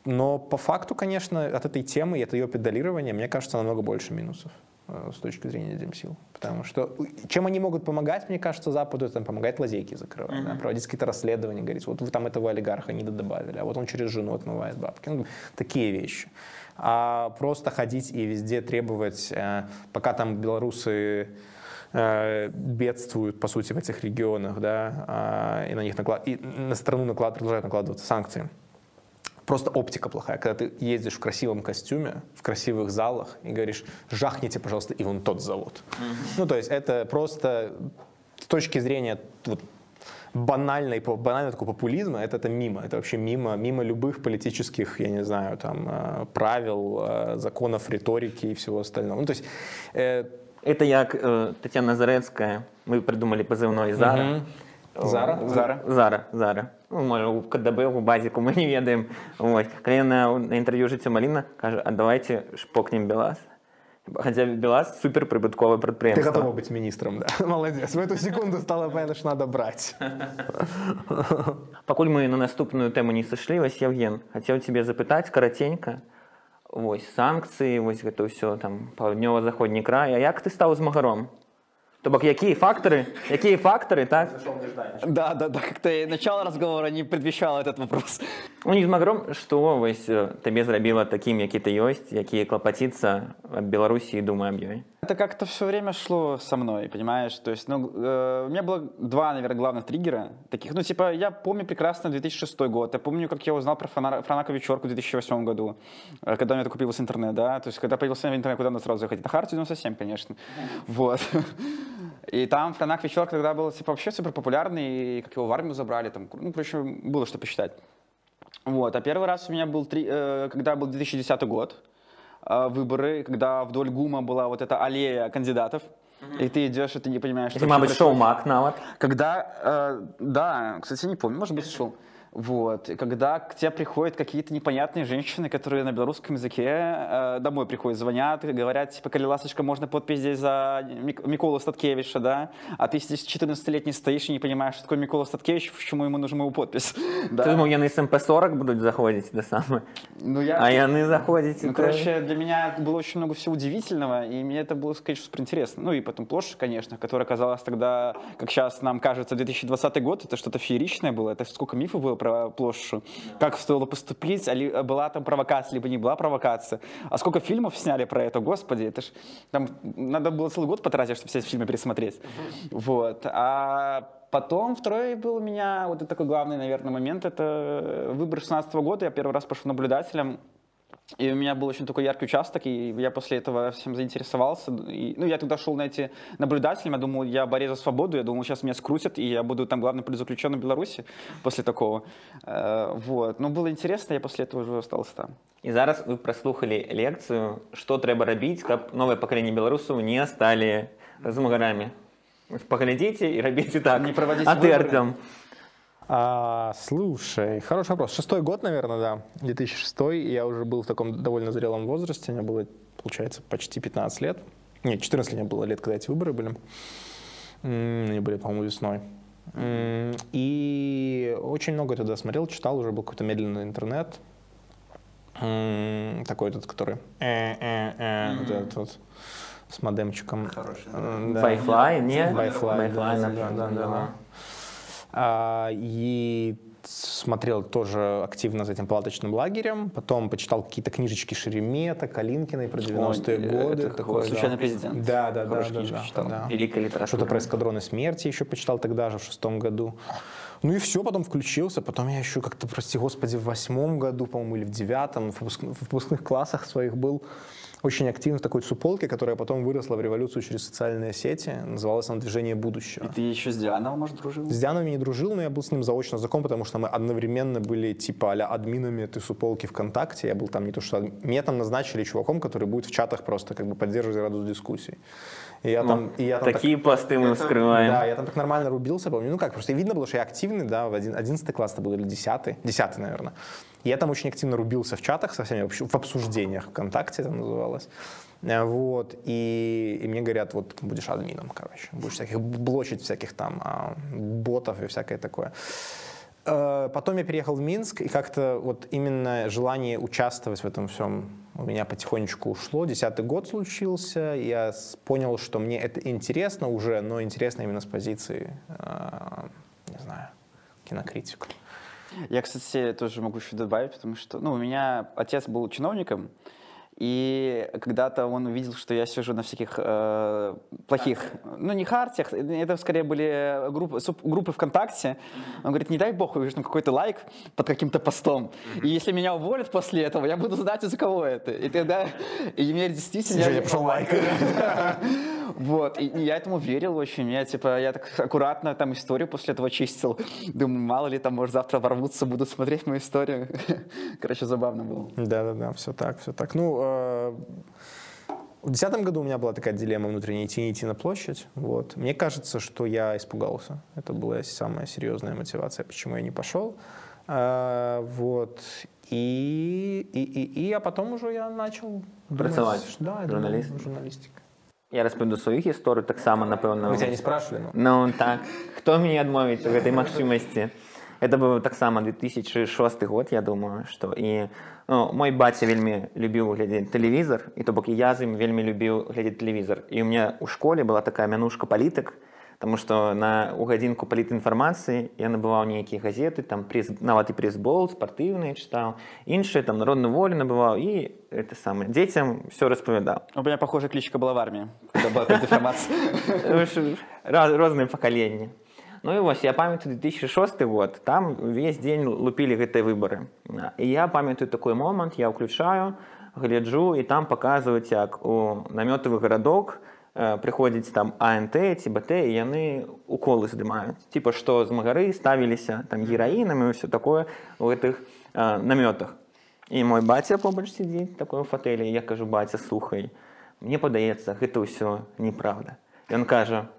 Но по факту, конечно, от этой темы и от ее педалирования, мне кажется, намного больше минусов э, с точки зрения демсил. Потому что чем они могут помогать, мне кажется, Западу, это помогать лазейки закрывать, mm-hmm. да, проводить какие-то расследования, говорить, вот вы там этого олигарха не добавили, а вот он через жену отмывает бабки. Ну, такие вещи. А просто ходить и везде требовать, э, пока там белорусы Э, бедствуют, по сути, в этих регионах, да, а, и на них наклад... и на страну наклад... продолжают накладываться санкции. Просто оптика плохая. Когда ты ездишь в красивом костюме, в красивых залах и говоришь, жахните, пожалуйста, и вон тот завод. Mm-hmm. Ну, то есть это просто с точки зрения вот, банальной, банального такого популизма, это, это мимо. Это вообще мимо, мимо любых политических, я не знаю, там, э, правил, э, законов, риторики и всего остального. Ну, то есть это як э, Тетяна Зарецкая. Мы придумали позывной Зара. Угу. Зара? Зара. Зара, Зара. Ну, може, у КДБ, у базіку, ми не ведаем. Вот. Коли на, на інтерв'ю життя Маліна каже, а давайте шпокнем Белас. Хотя Белас супер прибытковое предприятие. Ты готова быть министром, да. Молодец. В эту секунду стало понятно, что надо брать. Покуль мы на наступную тему не сошли, вось Евген, хотел тебе запытать коротенько, вось санкцыі вось гэта ўсё там паўднёва-заходні край а як ты стаў змагаром То бок какие факторы, какие факторы, так? Да, да, да, как-то начало разговора не предвещало этот вопрос. Ну, не змагром, што вось табе зрабіла таким, які ты ёсць, які клапаціцца аб Беларусі і думаю аб ёй. Это как-то все время шло со мной, понимаешь? То есть, ну, э, у меня было два, наверное, главных триггера таких. Ну, типа, я помню прекрасно 2006 год. Я помню, как я узнал про Франака Вечерку в 2008 году, э, когда у меня только появился интернет, да? То есть, когда появился интернет, куда надо сразу заходить? На Хартию 97, конечно. Вот. И там Франак Вечер тогда был типа, вообще супер популярный, и как его в армию забрали, там, ну, короче, было что посчитать. Вот, а первый раз у меня был, три, э, когда был 2010 год, э, выборы, когда вдоль ГУМа была вот эта аллея кандидатов, mm-hmm. и ты идешь, и ты не понимаешь, что... Это, может быть, шоу Мак, навод. Когда, э, да, кстати, не помню, может быть, шоу. Вот. И когда к тебе приходят какие-то непонятные женщины, которые на белорусском языке э, домой приходят, звонят, говорят, типа, Кали Ласточка, можно подпись здесь за Миколу Статкевича, да? А ты здесь 14-летний стоишь и не понимаешь, что такое Микола Статкевич, почему ему нужна его подпись. Да? Ты думал, яны с МП-40 будут заходить, да самое? Ну, я... А яны заходить? Ну, короче, для меня было очень много всего удивительного, и мне это было, конечно, супер интересно. Ну, и потом площадь, конечно, которая казалась тогда, как сейчас нам кажется, 2020 год, это что-то фееричное было, это сколько мифов было про площадь, как стоило поступить, а была там провокация, либо не была провокация. А сколько фильмов сняли про это, господи, это ж там надо было целый год потратить, чтобы все эти фильмы пересмотреть. Вот. А потом второй был у меня, вот такой главный, наверное, момент, это выбор 16 года, я первый раз пошел наблюдателем и у меня был очень такой яркий участок, и я после этого всем заинтересовался. И, ну, я тогда шел на эти наблюдателям, я думал, я борец за свободу, я думал, сейчас меня скрутят, и я буду там главным политзаключенным в Беларуси после такого. Э, вот. Но было интересно, я после этого уже остался там. И зараз вы прослухали лекцию, что треба робить, как новое поколение белорусов не стали змагарами. Поглядите и робите так. Не проводите а ты, Артем? А, слушай, хороший вопрос. Шестой год, наверное, да, 2006. Я уже был в таком довольно зрелом возрасте. Мне было, получается, почти 15 лет. Нет, 14 лет мне было лет, когда эти выборы были. Они были, по-моему, весной. И очень много тогда смотрел, читал, уже был какой-то медленный интернет. Такой этот, который... Вот этот вот с модемчиком. Хороший. Wi-Fi, не? Wi-Fi, да, да, да. А, и смотрел тоже активно за этим палаточным лагерем, потом почитал какие-то книжечки Шеремета, Калинкиной про 90-е годы. Это такой, случайный да. президент. Да, да, да. да, да, да. Великая литература. Что-то про эскадроны смерти еще почитал тогда же, в шестом году. Ну и все, потом включился. Потом я еще как-то, прости господи, в восьмом году, по-моему, или в девятом, в выпускных классах своих был очень активен в такой суполке, которая потом выросла в революцию через социальные сети. Называлась она «Движение будущего». И ты еще с Дианом, может, дружил? С Дианом я не дружил, но я был с ним заочно знаком, потому что мы одновременно были типа а админами этой суполки ВКонтакте. Я был там не то что... адми- Меня там назначили чуваком, который будет в чатах просто как бы поддерживать градус дискуссий. И я там, и я там так- Такие посты мы вскрываем. да, я там так нормально рубился, помню. Ну как, просто видно было, что я активный, да, в один, 11 класс это был или 10 10 наверное. Я там очень активно рубился в чатах со всеми, в обсуждениях ВКонтакте это называлось. Э, Вот, и, и мне говорят, вот будешь админом, короче, будешь всяких блочить всяких там а, ботов и всякое такое. Э, Потом я переехал в Минск, и как-то вот именно желание участвовать в этом всем у меня потихонечку ушло. Десятый год случился, я понял, что мне это интересно уже, но интересно именно с позиции, э, не знаю, кинокритика. Я, кстати, тоже могу еще добавить, потому что, ну, у меня отец был чиновником, и когда-то он увидел, что я сижу на всяких э, плохих, ну, не хартиях, это скорее были группы, группы ВКонтакте. Он говорит, не дай бог, увижу какой-то лайк под каким-то постом. И если меня уволят после этого, я буду знать, из-за кого это. И тогда, и мне действительно... Женя пошел лайкать. Вот, и я этому верил очень. Я, типа, я так аккуратно там историю после этого чистил. Думаю, мало ли, там, может, завтра ворвутся, будут смотреть мою историю. Короче, забавно было. Да-да-да, все так, все так. Ну, в десятом году у меня была такая дилемма внутренняя, идти, не идти на площадь. Вот. Мне кажется, что я испугался. Это была самая серьезная мотивация, почему я не пошел. Э, вот. И, и, и, и, а потом уже я начал думать, Працаваць да, я думал, журналістам. журналістика. Я распавяду сваю гісторыю таксама напэўна Мы тебя не спрашивали, но... Ну так хто мне адмовіць у гэтай магчымасці это быў таксама 2006 год я думаю что і ну, мой баця вельмі любіў глядзець тэлевізор і то бок я з ім вельмі любіў глядзець тэлевізор і у меня у школе была такая мянушка палітык Таму што на у гадзінку палітінфармацыі я набываў нейкія газеты там пресс, нават і пресбол спартыўныя чытаў іншыя там народную волю набываў і это самае дзецям все распавядаў У меня похожая кличка была в. Раз- розныя пакаленні Ну і вось я памятаю 2006 год там увесь дзень лупілі гэтыя выбары і я памятаю такой момант я ўключаю гляджу і там паказваюць як у намётавы гарадок э, прыходзіць там ант ці бт і яны уколы здымаюць типа што з магары ставіліся там гераінам і ўсё такое у гэтых э, намётах і мой баця побач сидзіць такой у фатэлі я кажу баця слухай мне падаецца гэта ўсё неправда ён кажа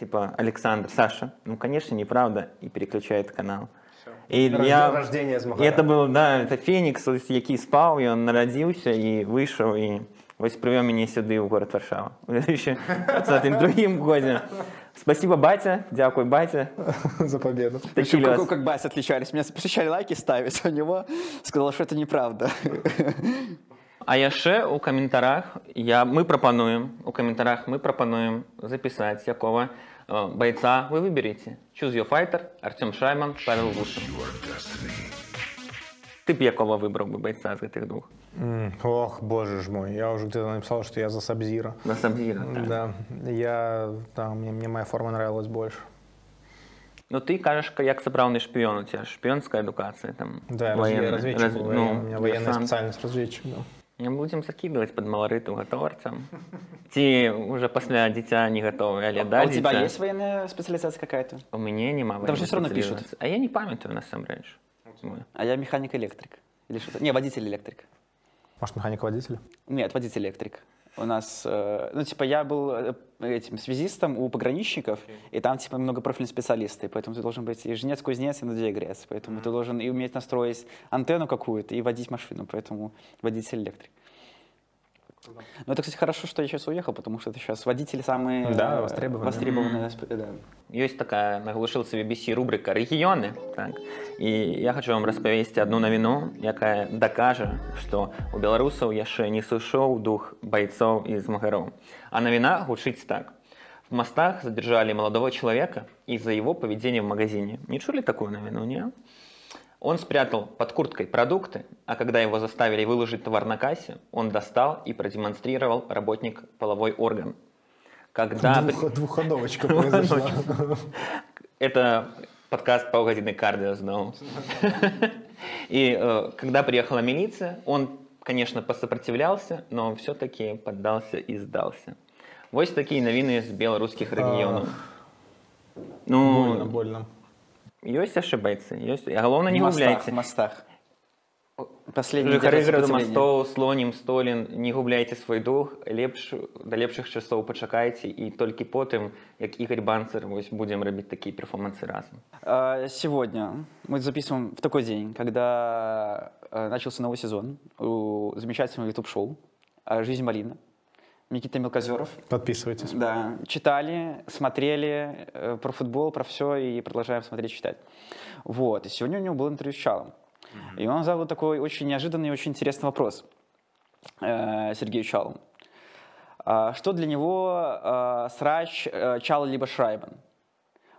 типа Александр, Саша, ну конечно неправда, и переключает канал. И Рожде- я... рождение з и это был, да, это Феникс, який спал, и он народился, и вышел, и вось привел меня сюда, в город Варшава. В 2022 году. Спасибо, батя, дякую, батя. За победу. Причем, как, как Бася отличались. Меня посещали лайки ставить, а у него сказал, что это неправда. А яшчэ у каментарах я мы прапануем у каментарах мы прапануем запісаць якого э, бойца вы выберете choose your fighter Артем Шайман Павел Лушин ты б якого выбраў бы бойца з гэтых двух М, Ох, боже ж мой, я уже где-то написал, что я за Сабзира. на самом деле так. Да, я, да, мне, мне моя форма нравилась больше. Ну ты кажаш ка- як сапраўдны шпіён у тебя шпіёнская адукацыя там Да, военная. военный, разведчик Раз- был, ну, я- у меня военная диверсант. специальность разведчик был. не будзем закидывать под маларыту гатоварцам ці уже пасля дзіця не гатовы але да А у тебя дзіця. есть военная специализация какая-то? у мяне няма Там же военнай всё равно пишут. спецыяльнасці. а я не памятаю насамрэч Мы. А я механик-электрик. Или что-то. Не, водитель-электрик. Может, механик-водитель? Нет, водитель-электрик. у нас, э, ну, типа, я был э, этим связистом у пограничников, и там, типа, многопрофильные специалисты, поэтому ты должен быть и жнец-кузнец, и надеегрец, поэтому ты должен и уметь настроить антенну какую-то, и водить машину, поэтому водитель-электрик. Ну, это, кстати, хорошо, что я сейчас уехал, потому что это сейчас водители самые Да, э, востребованные. востребованные да. ёсць такая на глушылцы BBC рубрика рэгіёны так. І я хочу вам распавесці одну навіну якая дакажа што у беларусаў яшчэ не сышоў дух бойцоў і змагароў а навіна гучыць так. В мостах задержали молодого человека из-за его поведения в магазине. Не чули такую навіну не он спрятал под курткой продукты, а когда его заставили выложить товар на кассе, он достал и продемонстрировал работник половой орган. Когда... Двух- двухходовочка произошла. Это подкаст «Паўгадзіны кардыо зноў. И э, когда приехала милиция, он конечно, посопротивлялся, но все-таки поддался и сдался. Вось такие новины з беларускіх рэгіёнаў. Ну, Больно, больно. Ёсць ошибайцы, ёсць. Галоўна не граду сопротивление. мастоў, слонім, столін, не губляйте свой дух, лепш да лепшых часоў пачакайце і толькі потым, як Ігорь Банцер, вось будзем рабіць такія перформансы разам. Сегодня мы записываем в такой день, когда э, начался новый сезон у замечательного YouTube-шоу э, «Жизнь малина». Никита Мелкозеров. Подписывайтесь. Да, читали, смотрели э, про футбол, про все и продолжаем смотреть, читать. Вот, и сегодня у него был интервью с Чалом. И он задал такой очень неожиданный и очень интересный вопрос э, Сергею Чалу. А Что для него э, срач э, Чала либо Шрайбен?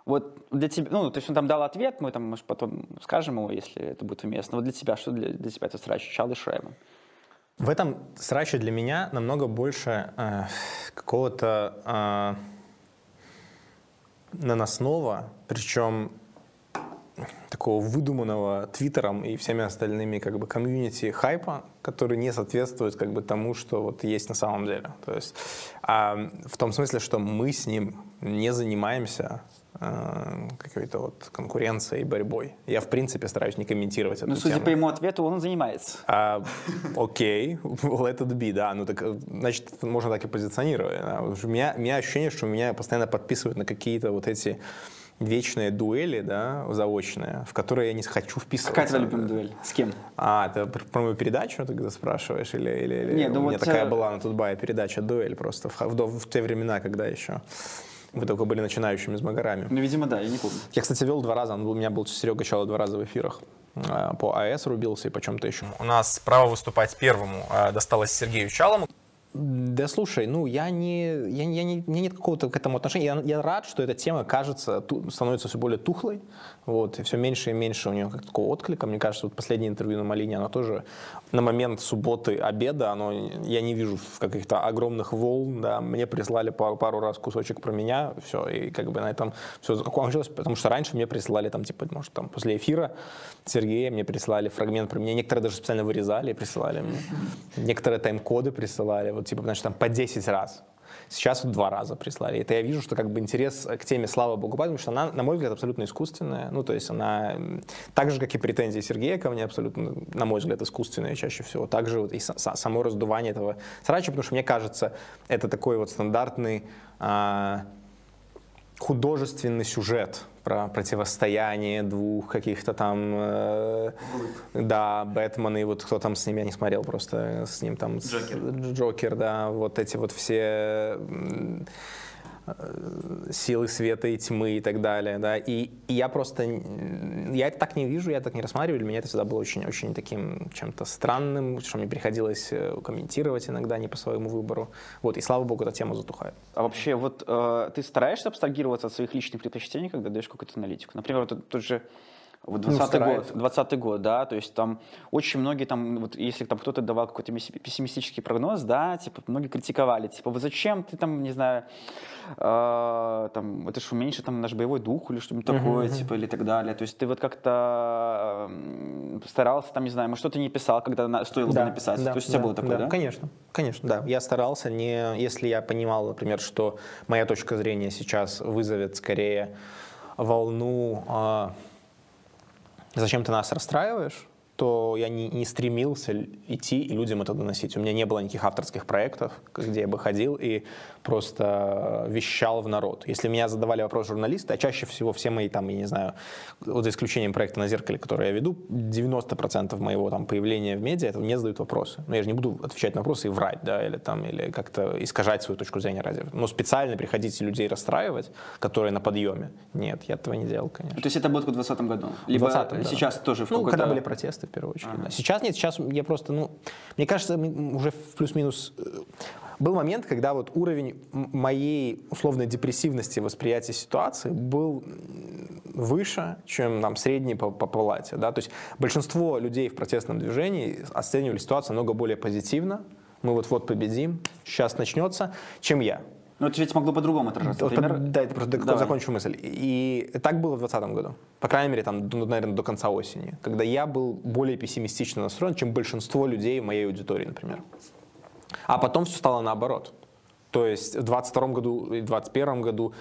Вот для тебя, ну, то есть он там дал ответ, мы там, может, потом скажем его, если это будет уместно. Вот для тебя, что для, для тебя это срач, Чал и Шрайбен? В этом сраче для меня намного больше э, какого-то э, наносного, причем такого выдуманного твиттером и всеми остальными как бы комьюнити хайпа, который не соответствует как бы тому, что вот есть на самом деле. То есть а, в том смысле, что мы с ним не занимаемся э, какой-то вот конкуренцией и борьбой. Я в принципе стараюсь не комментировать Ну, судя тему. по ему ответу, он занимается. А, Окей, let it be, да. Ну так, значит, можно так и позиционировать. да. У меня, у меня ощущение, что меня постоянно подписывают на какие-то вот эти вечные дуэли, да, заочные, в которые я не хочу вписываться. Какая твоя любимая дуэль? С кем? А, это про мою передачу ты когда спрашиваешь? Или, или, или Не, ну у меня вот, такая э, была на Тутбае передача «Дуэль» просто в, в, в те времена, когда еще вы только были начинающими змагарами. Ну, видимо, да, я не помню. Я, кстати, вел два раза. Он У меня был Серега Чало два раза в эфирах. А, По АЭС рубился и по чем-то еще. У нас право выступать первому а, досталось Сергею Чалому. Да слушай, ну я не, я, я не, у меня нет какого-то к этому отношения. Я, я рад, что эта тема кажется, ту- становится все более тухлой, вот, и все меньше и меньше у нее как такого отклика. Мне кажется, вот последнее интервью на Малине, оно тоже на момент субботы обеда, оно, я не вижу каких-то огромных волн, да, мне прислали пару, пару раз кусочек про меня, все, и как бы на этом все закончилось, потому что раньше мне присылали там, типа, может, там, после эфира Сергея мне прислали фрагмент про меня, некоторые даже специально вырезали и присылали мне, некоторые тайм-коды присылали, вот, типа, значит, там, по 10 раз. Сейчас вот два раза прислали. Это я вижу, что как бы интерес к теме «Слава Богу, потому что она, на мой взгляд, абсолютно искусственная. Ну, то есть она так же, как и претензии Сергея ко мне, абсолютно, на мой взгляд, искусственная чаще всего. Также вот и са- са- само раздувание этого срача, потому что мне кажется, это такой вот стандартный а, художественный сюжет про противостояние двух каких-то там, э, да, Бэтмен и вот кто там с ним, я не смотрел просто, с ним там... Джокер. Джокер, да, вот эти вот все силы света и тьмы и так далее, да, и, и я просто, я это так не вижу, я так не рассматриваю, для меня это всегда было очень-очень таким чем-то странным, что мне приходилось э, комментировать иногда не по своему выбору, вот, и слава богу, эта тема затухает. А вообще, вот э, ты стараешься абстрагироваться от своих личных предпочтений, когда даешь какую-то аналитику? Например, вот тот же вот 20 год, стараюсь. 20 год, да, то есть там очень многие там, вот если там кто-то давал какой-то пессимистический прогноз, да, типа многие критиковали, типа, вот зачем ты там, не знаю, э, там, это ж уменьшит там наш боевой дух или что-нибудь такое, типа, или так далее. То есть ты вот как-то м, старался, там, не знаю, может, что-то не писал, когда на- стоило бы написать. То есть у тебя было такое, да? Конечно, конечно, да. Я старался не, если я понимал, например, что моя точка зрения сейчас вызовет скорее волну а, «зачем ты нас расстраиваешь?», то я не, не стремился идти и людям это доносить. У меня не было никаких авторских проектов, где я бы ходил и просто вещал в народ. Если меня задавали вопрос журналисты, а чаще всего все мои там, я не знаю, вот за исключением проекта «На зеркале», который я веду, 90% моего там появления в медиа, это мне задают вопросы. Но я же не буду отвечать на вопросы и врать, да, или там, или как-то искажать свою точку зрения ради. Но специально приходить и людей расстраивать, которые на подъеме, нет, я этого не делал, конечно. То есть это только в 2020 году? Либо 20-м, да. сейчас тоже в Ну, когда были протесты, в первую очередь. да. Сейчас нет, сейчас я просто, ну, мне кажется, уже в плюс-минус э, был момент, когда вот уровень моей условной депрессивности восприятия ситуации был выше, чем там средний по, по палате, да, то есть большинство людей в протестном движении оценивали ситуацию намного более позитивно, мы вот-вот победим, сейчас начнется, чем я. Но это ведь могло по-другому отражаться. Вот, Например, да, это просто Давай. закончу мысль. И так было в 2020 году. По крайней мере, там, ну, наверное, до конца осени. Когда я был более пессимистично настроен, чем большинство людей в моей аудитории, например. А потом все стало наоборот. То есть в 2022 году и 2021 году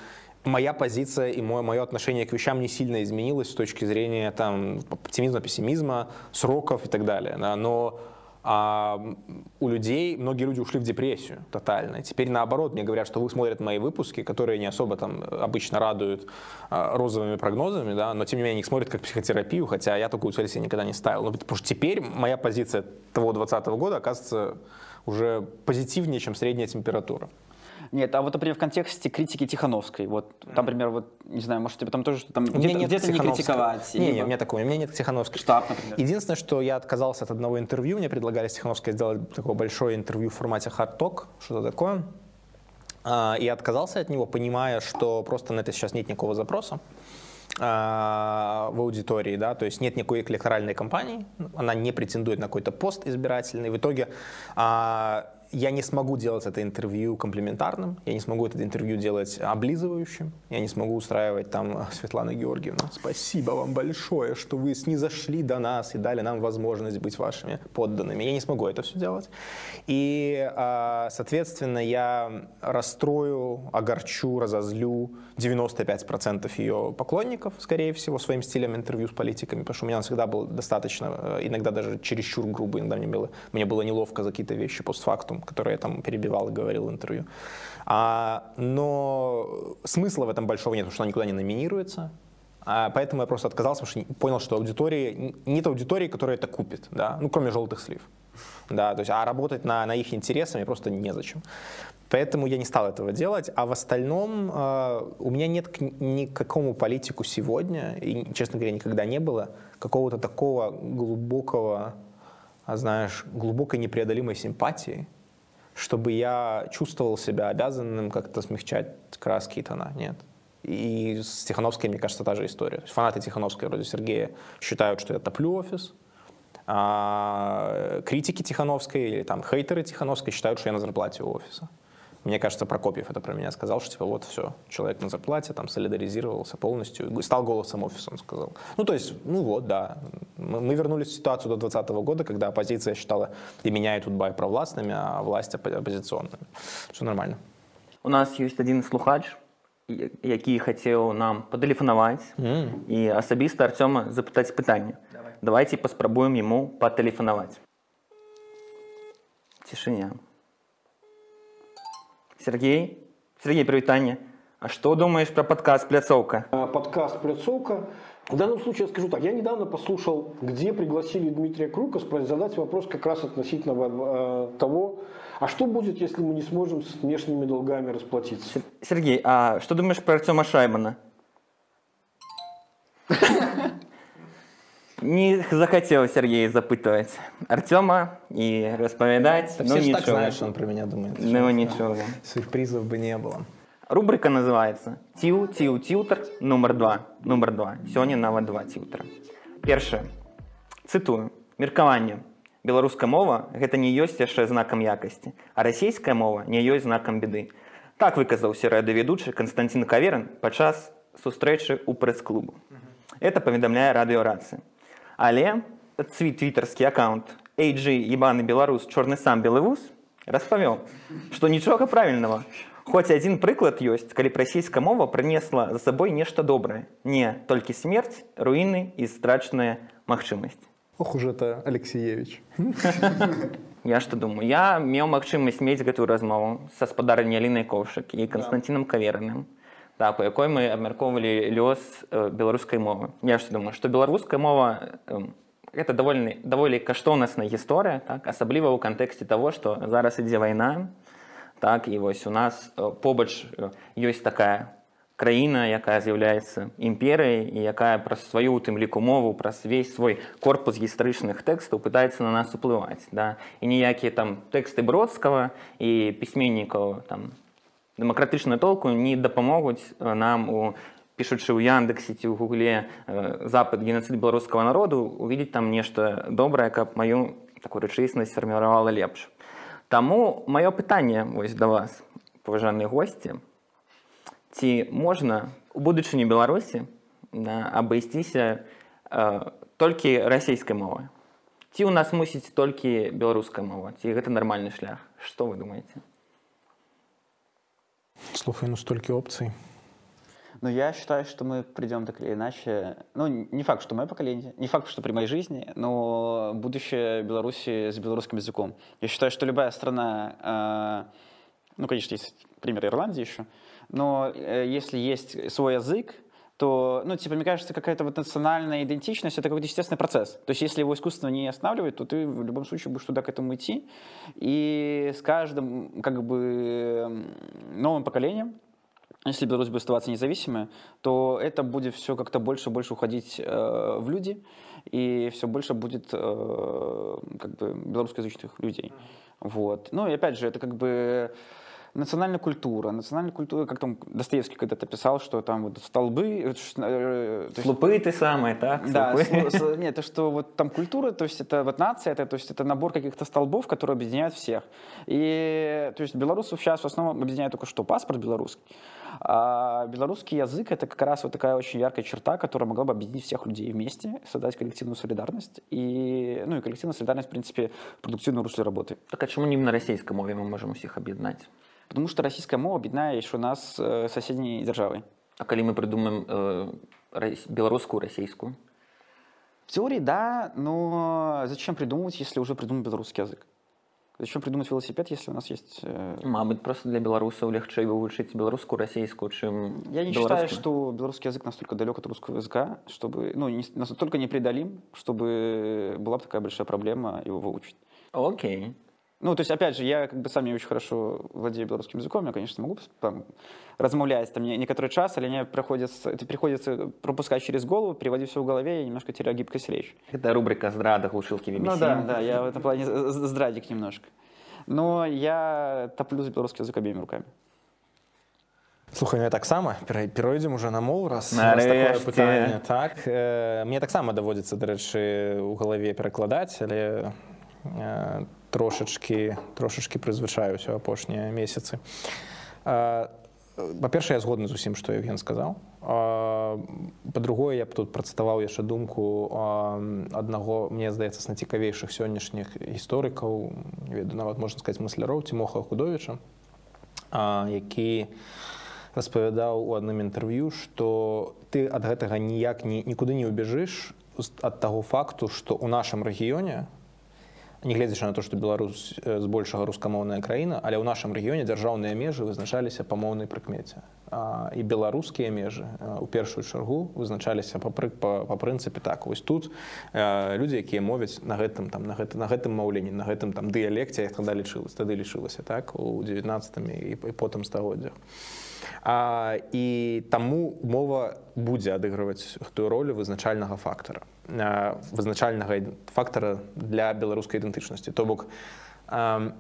моя позиция и мое, мое отношение к вещам не сильно изменилось с точки зрения там, оптимизма, пессимизма, сроков и так далее. да. Но а, у людей, многие люди ушли в депрессию тотально. Теперь наоборот, мне говорят, что вы смотрят мои выпуски, которые не особо там обычно радуют а, розовыми прогнозами, да, но тем не менее их смотрят как психотерапию, хотя я такую цель себе никогда не ставил. Ну, потому что теперь моя позиция того 2020 года оказывается уже позитивнее, чем средняя температура. Нет, а вот, например, в контексте критики Тихановской, вот, там, например, вот, не знаю, может, тебе там тоже что там где-то, нет где-то не критиковать. Не, не, либо у меня такого, у меня нет Тихановской. Штаб, например. Единственное, что я отказался от одного интервью, мне предлагали с Тихановской сделать такое большое интервью в формате Hard Talk, что-то такое. А, И отказался от него, понимая, что просто на это сейчас нет никакого запроса в аудитории, да, то есть нет никакой электоральной кампании, она не претендует на какой-то пост избирательный. В итоге а, я не смогу делать это интервью комплементарным, я не смогу это интервью делать облизывающим, я не смогу устраивать там Светлана Георгиевна, спасибо вам большое, что вы снизошли до нас и дали нам возможность быть вашими подданными. Я не смогу это все делать. И, а, соответственно, я расстрою, огорчу, разозлю 95% ее поклонников, скорее всего, своим стилем интервью с политиками, потому что у меня всегда был достаточно, э, иногда даже чересчур грубый, иногда мне было, мне было неловко за какие-то вещи постфактум, которые я там перебивал и говорил в интервью. А, но смысла в этом большого нет, потому что она никуда не номинируется. А, поэтому я просто отказался, потому что понял, что аудитории, нет аудитории, которая это купит, да, ну, кроме желтых слив. Да, то есть, а работать на, на их интересы мне просто незачем. Поэтому я не стал этого делать. А в остальном э, у меня нет к ни к какому политику сегодня, и, честно говоря, никогда не было, какого-то такого глубокого, а, знаешь, глубокой непреодолимой симпатии, чтобы я чувствовал себя обязанным как-то смягчать краски и тона. Нет. И с Тихановской, мне кажется, та же история. Фанаты Тихановской, вроде Сергея, считают, что я топлю офис. А критики Тихановской или там хейтеры Тихановской считают, что я на зарплате у офиса. Мне кажется, Прокопьев это про меня сказал, что типа вот все, человек на зарплате, там солидаризировался полностью, и стал голосом офиса, он сказал. Ну то есть, ну вот, да, мы, мы вернулись в ситуацию до 2020 года, когда оппозиция считала и меня, и Тутбай провластными, а власть оппо- оппозиционными. Все нормально. У нас есть один слухач, я- який хотів нам потелефонувати і особисто Артема запитати питання. Давайте поспробуємо йому потелефонувати. Тишиня. Сергей? Сергей, привітання. А что думаешь про подкаст «Пляцовка»? А, Подкаст «Пляцовка». В данном случае я скажу так. Я недавно послушал, где пригласили Дмитрия Крука задать вопрос как раз относительно э, того, а что будет, если мы не сможем с внешними долгами расплатиться? Сергей, а что думаешь про Артема Шаймана? Не захотел Сергей запытывать Артема и распоминать. Да ну все же так что он про меня думает. Ну ничего. Сюрпризов бы не было. Рубрика называется «Тіу, тіу, тіутер, номер 2». Номер 2. Сьогодні нават два тіутера. Першае. Цытую. Меркаванне. Беларуская мова гэта не ёсць яшчэ знакам якасці, а расійская мова не ёсць знакам беды. Так выказаўся радыёведучы Константин Каверын падчас сустрэчы ў прэс-клубу. Это паведамляе радыёрацыя. Але свій твітарскі аккаунт AG ебаны беларус чорны сам белы вуз распавёў, што нічога правільнага. Хоць адзін прыклад ёсць, калі расійская мова прынесла за сабой нешта добрае. Не толькі смерць, руіны і страчныя магчымасці. Ох уж это Алексеевич. Я што думаю, я меў магчымасць мець гэтую размову са спадарняй Алінай Ковшак і Канстанцінам Кавераным. Так, у якой мы абмяркоўвалі лёс беларускай мовы. Я што думаю, што беларуская мова это даволі, даволі каштоўнасная гісторыя, так, асабліва ў кантэксце таго, што зараз ідзе вайна. Так, і вось у нас побач ёсць такая краіна, якая з'яўляецца імперыяй і якая праз сваю у тым ліку мову, праз весь свой корпус гістарычных тэкстаў пытаецца на нас уплываць. Да? І ніякія там тэксты бродскага і пісьменнікаў там дэмакратычную толку не дапамогуць э, нам у пішучы ў яндексе ці ў гугле э, запад геноцид беларускага народу увидеть там нешта добрае каб маю такую рэчыснасць фарміравала лепш Таму маё пытанне вось да вас паважаныя госці ці можна у будучыні беларусі да, абысціся э, толькі расійскай мовай ці у нас мусіць толькі беларуская мова ці гэта нармальны шлях? Что вы думаете Слухай, ну столько опций. Но я считаю, что мы придем так или иначе. Ну, не факт, что мое поколение, не факт, что при моей жизни, но будущее Беларуси с белорусским языком. Я считаю, что любая страна, э, ну, конечно, есть пример Ирландии еще, но э, если есть свой язык, то, ну, типа, мне кажется, какая-то вот национальная идентичность — это какой-то естественный процесс. То есть если его искусственно не останавливать, то ты в любом случае будешь туда к этому идти. И с каждым, как бы, новым поколением, если Беларусь будет оставаться независимой, то это будет все как-то больше и больше уходить э, в люди, и все больше будет э, как бы белорусскоязычных людей. Вот. Ну и опять же, это как бы национальная культура. Национальная культура, как там Достоевский когда-то писал, что там вот столбы... э, э, то есть- слупы ты самые так да, слупы. с- нет, это что вот там культура, то есть это вот нация, это, то есть это набор каких-то столбов, которые объединяют всех. И то есть белорусов сейчас в основном объединяет только что паспорт белорусский, а белорусский язык это как раз вот такая очень яркая черта, которая могла бы объединить всех людей вместе, создать коллективную солидарность и ну и коллективная солидарность в принципе в продуктивном русле работы. так а чому не на расійскай мове мы можем усіх аб'яднаць Потому что российская мова объединяет еще нас э, с соседней державой. а калі мы прыдумаем э, рас- беларускую расійскую В теории да, но зачем придумывать, если уже придуман белорусский язык? Зачем придумать велосипед, если у нас есть... э, Мабыць просто для беларусаў лягчэй вывучыць беларускую расійскую чым Я не беларускую. считаю, что белорусский язык настолько далек от русского языка, чтобы, ну, не- настолько непреодолим, чтобы была бы такая большая проблема его выучить. окей Ну, то есть, опять же, я как бы сам не очень хорошо владею белорусским языком, я, конечно, могу там, размовлять там не- некоторый час, или мне приходится, это приходится пропускать через голову, переводить все в голове, и немножко теряю гибкость речи. это рубрика здрада глушилки BBC Ну да, да, я в этом плане здрадик немножко. Но я топлю за белорусский язык обеими руками. Слухай, ну я таксама перай- перайдзем уже на мол раз, такое пытанне так э, мне таксама даводзіцца дарэчы у галаве перакладаць але э, трошачки трошачки прызвычаюся апошнія месяцы па-першае я згодны з усім што Евген сказаў па-другое я б тут працытаваў яшчэ думку аднаго мне здаецца з найцікавейшых сённяшніх гісторыкаў не ведаю нават можна сказаць мысляроў Тимоха худовіча які распавядаў у адным інтэрв'ю што ты ад гэтага ніяк ні, нікуды не ўбяжыш ад таго факту што ў нашым рэгіёне нягледзячы на то што Беларусь э, збольшага рускамоўная краіна але ў нашым рэгіёне дзяржаўныя межы вызначаліся па моўнай прыкмеце. А, і беларускія межы э, у першую чаргу вызначаліся па, пры- па, па прынцыпе так. Вось тут э, людзі якія мовяць на гэтым там на гэта на гэтым маўленні на гэтым там дыялекце як тады лічылася тады лічылася так у 19 і, і потым стагоддзях. А, і таму мова будзе адыгрываць тую ролю вызначальнага фактара. А, вызначальнага фактара для беларускай ідэнтычнасці. То бок а,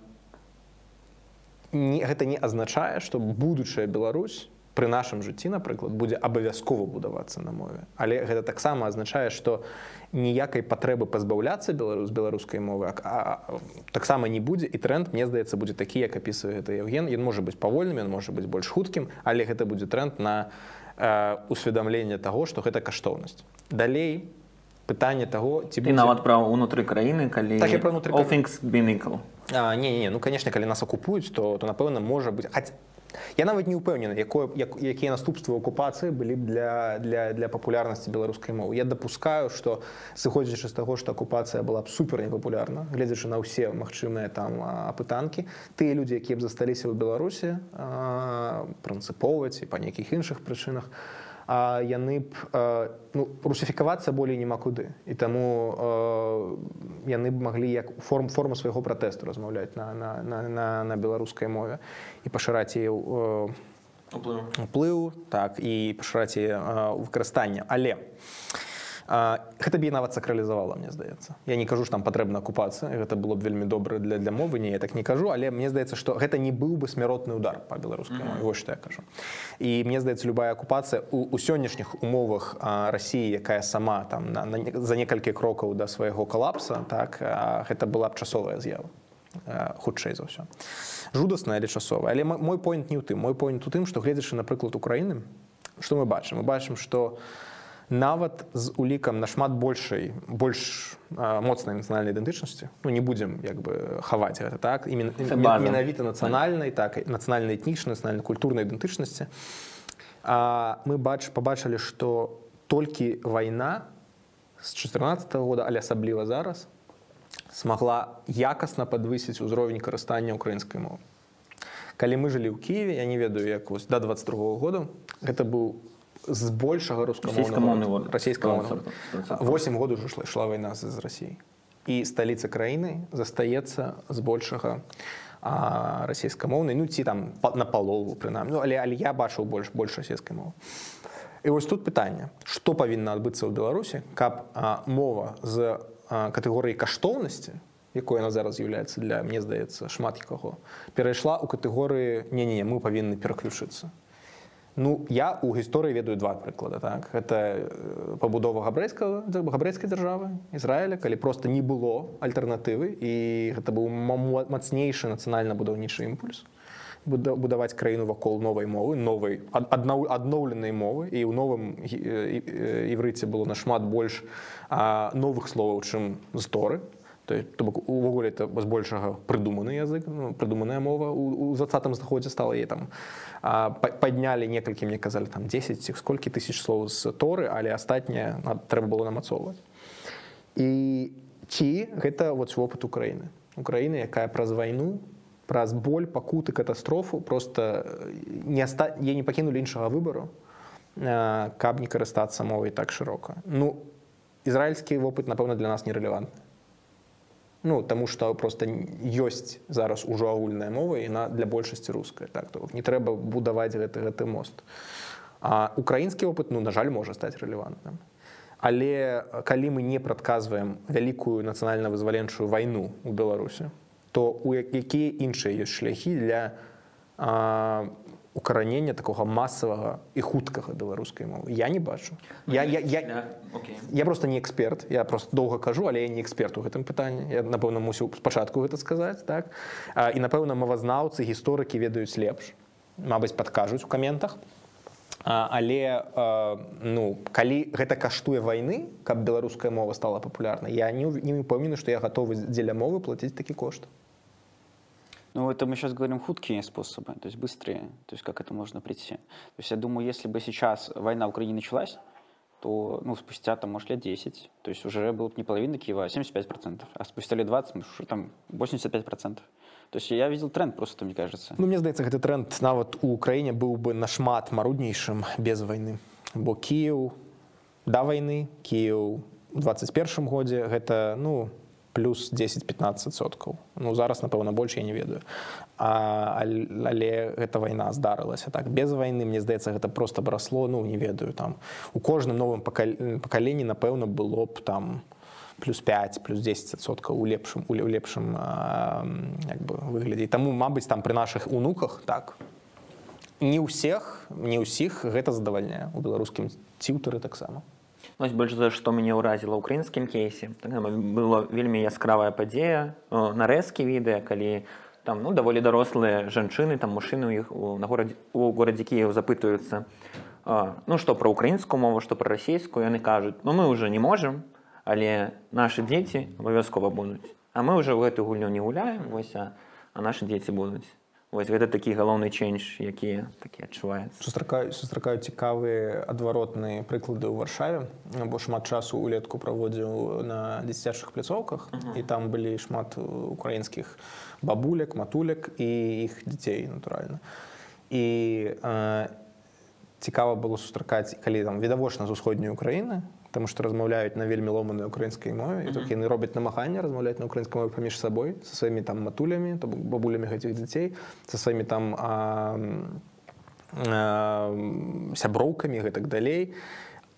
не, гэта не азначае што будучая Беларусь пры нашым жыцці напрыклад будзе абавязкова будавацца на мове. Але гэта таксама азначае што ніякай патрэбы пазбаўляцца беларус беларускай мовы а, а, таксама не будзе і тренд мне здаецца будзе такі як апісвае гэта Евген. Ён можа быць павольным ён можа быць больш хуткім але гэта будзе тренд на э, усведамленне таго што гэта каштоўнасць. Далей пытанне таго ці будзе- нават пра ўнутры краіны калі Так, пра ўнутры all things being equal. А, не, не, не, ну конечно, калі нас акупуюць, то, то напэўна можа быць я нават не ўпэўнены якое як, якія наступствы акупацыі былі б для, для, для папулярнасці беларускай мовы. Я дапускаю што сыходзячы з таго што акупацыя была б супер непапулярна гледзячы на ўсе магчымыя там апытанкі тыя людзі якія б засталіся ў беларусі а, прынцыпова ці па нейкіх іншых прычынах а яны б э, ну, русіфікавацца болей няма куды і таму э, яны б маглі як форм форму свайго пратэсту размаўляць на, на, на, на, на беларускай мове і пашыраць яе э, уплыў так і пашыраць яе э, выкарыстанне але а, гэта б і нават сакралізавала мне здаецца. Я не кажу ж там патрэбна акупацыя гэта было б вельмі добра для для мовы не я так не кажу але мне здаецца што гэта не быў бы смяротны удар па беларускай mm -hmm. вось што я кажу. І мне здаецца любая акупацыя у, у сённяшніх умовах Росіі якая сама там на, на, за некалькі крокаў да свайго калапса так а, гэта была б часовая з'ява хутчэй за ўсё. Жудасная але часовая. Але мой поінт не ў тым. Мой поінт у тым што гледзячы напрыклад Украіны што мы бачым? Мы бачым што нават з улікам нашмат большай больш моцнай нацыянальнай ідэнтычнасці ну не будзем як бы хаваць гэта так імен- менавіта нацыянальнай так нацыянальнай этнічнай нацыянальна культурнай ідэнтычнасці а, мы бач пабачылі што толькі вайна з 14 -го года але асабліва зараз смогла якасна падвысіць узровень карыстання украінскай мовы. Калі мы жылі ў кіеве я не ведаю як вось да 22 -го году гэта быў збольшага рускамоўны горад. расійскамоўны 100%. 8 год. уже шла ішла вайна з, з рассіі і сталіца краіны застаецца збольшага расійскамоўнай ну ці там на палову прынамсі. Ну, але але я бачыў больш больш расійскай мовы. І вось тут пытанне. Што павінна адбыцца ў беларусі каб а, мова з катэгорыі каштоўнасці якой яна зараз з'яўляецца для мне здаецца шмат каго перайшла ў катэгорыі не не мы павінны пераключыцца Ну я у гісторыі ведаю два прыклада так гэта э, пабудова габрэйскага габрэйскай дзяржавы Ізраіля калі просто не было альтэрнатывы і гэта быў мамо- мацнейшы нацыянальна-будаўнічы імпульс буда- будаваць краіну вакол новай мовы новай ад- аднау- адноўленай мовы і ў новым гі- э, і- э, іврыце было нашмат больш а, новых словаў чым з торы То бок увогуле это збольшага прыдуманы язык ну, прыдуманая мова у, у двадцатым заходзе стала ей там а, па- паднялі некалькі мне казалі там 10 ці сколькі тысяч слоў з торы але астатняе трэба было намацоўваць і ці гэта вот вопыт украіны. Украіны якая праз вайну праз боль пакуты катастрофу просто э, не аста... я не пакінулі іншага выбару э, каб не карыстацца мовай так шырока. Ну ізраільскі вопыт напэўна для нас нерэлевантны Ну таму што просто ёсць зараз ужо агульная мова і на для большасці руская так то не трэба будаваць гэты гэты мост а украінскі опыт ну на жаль можа стаць рэлевантным але калі мы не прадказваем вялікую нацыянальна-вызваленчую вайну у беларусі то у як- якія іншыя ёсць шляхі для а, укаранення такога масавага і хуткага беларускай мовы. Я не бачу. Я, я, я, Окей. Я просто не эксперт. Я просто доўга кажу але я не эксперт у гэтым пытанні. Я напэўна мусіў спачатку гэта сказаць так? А, і напэўна мовазнаўцы гісторыкі ведаюць лепш. Мабыць падкажуць у каментах. А, але а, ну калі гэта каштуе вайны каб беларуская мова стала папулярнай я не, не упэўнены што я гатовы дзеля мовы плаціць такі кошт Ну, это мы сейчас говорим хуткие способы, то есть быстрее, то есть как это можно прийти. То есть я думаю, если бы сейчас война в Украине началась, то ну, спустя там, может, лет 10, то есть уже было бы не половина Киева, а 75%, а спустя лет 20, ну, уже там 85%. То есть я видел тренд просто, мне кажется. Ну мне здаецца гэты тренд нават у краіне быў бы нашмат маруднейшым без вайны бо Кіў да вайны Кіў у 21 годзе гэта ну плюс 10-15 соткаў ну зараз напэўна больш я не ведаю. А, аль- але гэта вайна здарылася так без вайны мне здаецца гэта просто барасло ну не ведаю там. У кожным новым пакал- пакаленні напэўна было б там плюс 5 плюс 10 соткаў у лепшым у ле- у лепшым выглядзе таму мабыць там пры нашых унуках так не ўсіх не ўсіх гэта задавальняе у беларускім ціўтары таксама Вось больш за што мяне ўразіла ў украінскім кейсе таксама была вельмі яскравая падзея о, нарэзкі відэа калі там ну даволі дарослыя жанчыны там мужчыны у іх у- на горадзе у горадзе Кіеў запытаюцца а, ну што пра украінскую мову што пра расійскую яны кажуць ну мы уже не можам але нашы дзеці абавязкова будуць а мы уже ў гэтую гульню не гуляем вось а, а нашы дзеці будуць вось гэта такі галоўны чэнж які такі адчуваецца. Сустракаю сустракаю цікавыя адваротныя прыклады ў варшаве. Бо шмат часу улетку праводзіў на дзіцячых пляцоўках і там былі шмат украінскіх бабулек матулек і іх дзяцей натуральна. І э, цікава было сустракаць калі там відавочна з усходняй Україніны Таму што размаўляюць на вельмі ломанай украінскай мове і толькі яны робяць намаганне размаўляць на украінскай мове паміж сабой са сваімі там матулямі то бок бабулямі гэтых дзяцей са сваімі там а, а, сяброўкамі гэтак далей.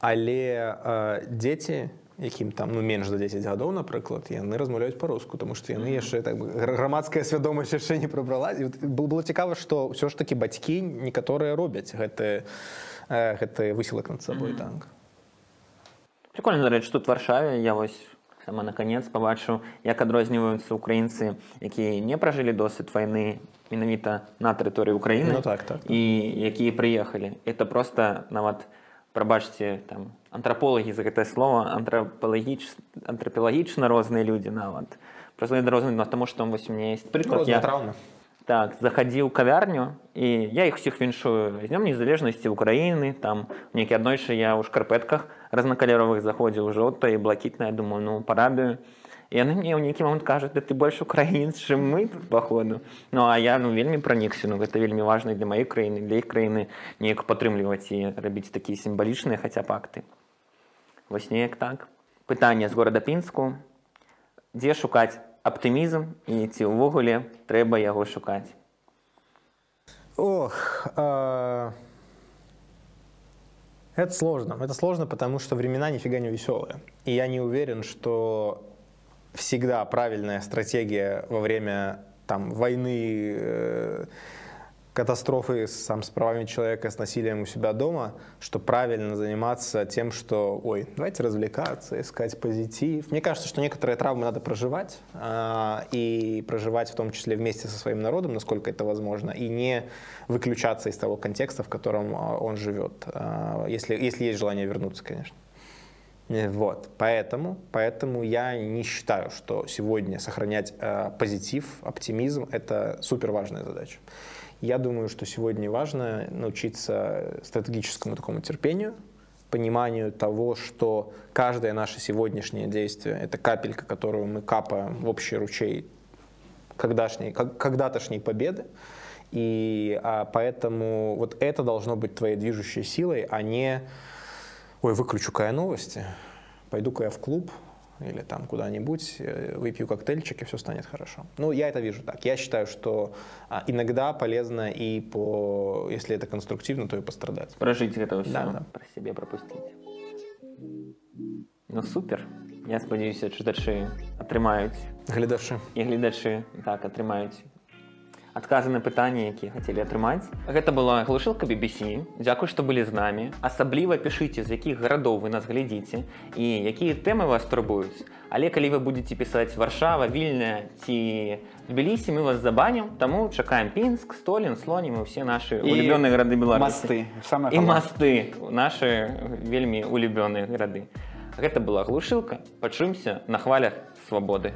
Але а, дзеці якім там ну менш за 10 гадоў напрыклад яны размаўляюць па-руску тому што яны яшчэ так грамадская свядомасць яшчэ не прабрала было было цікава што ўсё ж такі бацькі некаторыя робяць гэты гэты высілак над сабой так Прикольно, дарэчы, тут Варшаве я вось сама наконец пабачыў як адрозніваюцца украінцы якія не пражылі досвід вайны менавіта на тэрыторыі Украіны Ну так, так, так. і якія прыехалі это просто нават прабачце там антрапологі за гэтае слово антрапалагіч антрапелагічна розныя людзі нават просто розны но таму што вось у меня есть прыклад Розныя траўмы. Так захадзіў кавярню і я іх усіх віншую з днём незалежнасці Украіны там нейкі аднойчы я ў шкарпэтках разнакаляровых заходзіў жоўта і блакітная думаю ну парадую і яны мне ў нейкі момант кажуць да ты больш украінец чым мы тут паходу ну а я ну вельмі пранікся ну гэта вельмі важна для маёй краіны для іх краіны неяк падтрымліваць і рабіць такія сімвалічныя хаця б акты. Вось неяк так. Пытанне з горада пінску дзе шукаць аптымізм і ці ўвогуле трэба яго шукаць Ох, а, это сложно. Это сложно, потому что времена нифига не веселые. И я не уверен, что всегда правильная стратегия во время там, войны, э, катастрофы сам, с правами человека, с насилием у себя дома, что правильно заниматься тем, что, ой, давайте развлекаться, искать позитив. Мне кажется, что некоторые травмы надо проживать, а, и проживать в том числе вместе со своим народом, насколько это возможно, и не выключаться из того контекста, в котором а, он живет, а, если, если есть желание вернуться, конечно. Э, Вот, поэтому, поэтому я не считаю, что сегодня сохранять э, позитив, оптимизм – это супер важная задача. Я думаю, что сегодня важно научиться стратегическому такому терпению, пониманию того, что каждое наше сегодняшнее действие – это капелька, которую мы капаем в общий ручей когда-тошней победы. И а, поэтому вот это должно быть твоей движущей силой, а не ой, выключу-ка я новости, пойду-ка я в клуб или там куда-нибудь, э, выпью коктейльчик, и все станет хорошо. Ну, я это вижу так. Я считаю, что а, иногда полезно и по, если это конструктивно, то и пострадать. пражыць гэта ўсё Да, да. пра сябе прапусціць ну супер я спадзяюся чытачы атрымаюць Глядаши. і гледачы так атрымаюць адказы на пытанні якія хацелі атрымаць гэта была глушылка BBC Дзякуй што былі з намі. Асабліва пішыце з якіх гарадоў вы нас глядзіце і якія тэмы вас турбуюць. Але калі вы будете пісаць варшава вільная ці тбілісі мы вас забанім. Таму чакаем пінск столін слонім і ўсе нашы І улюбёныя гарады беларусі Мосты. Самое і масты. Нашы вельмі улюбёныя гарады гэта была глушылка пачуемся на хвалях свабоды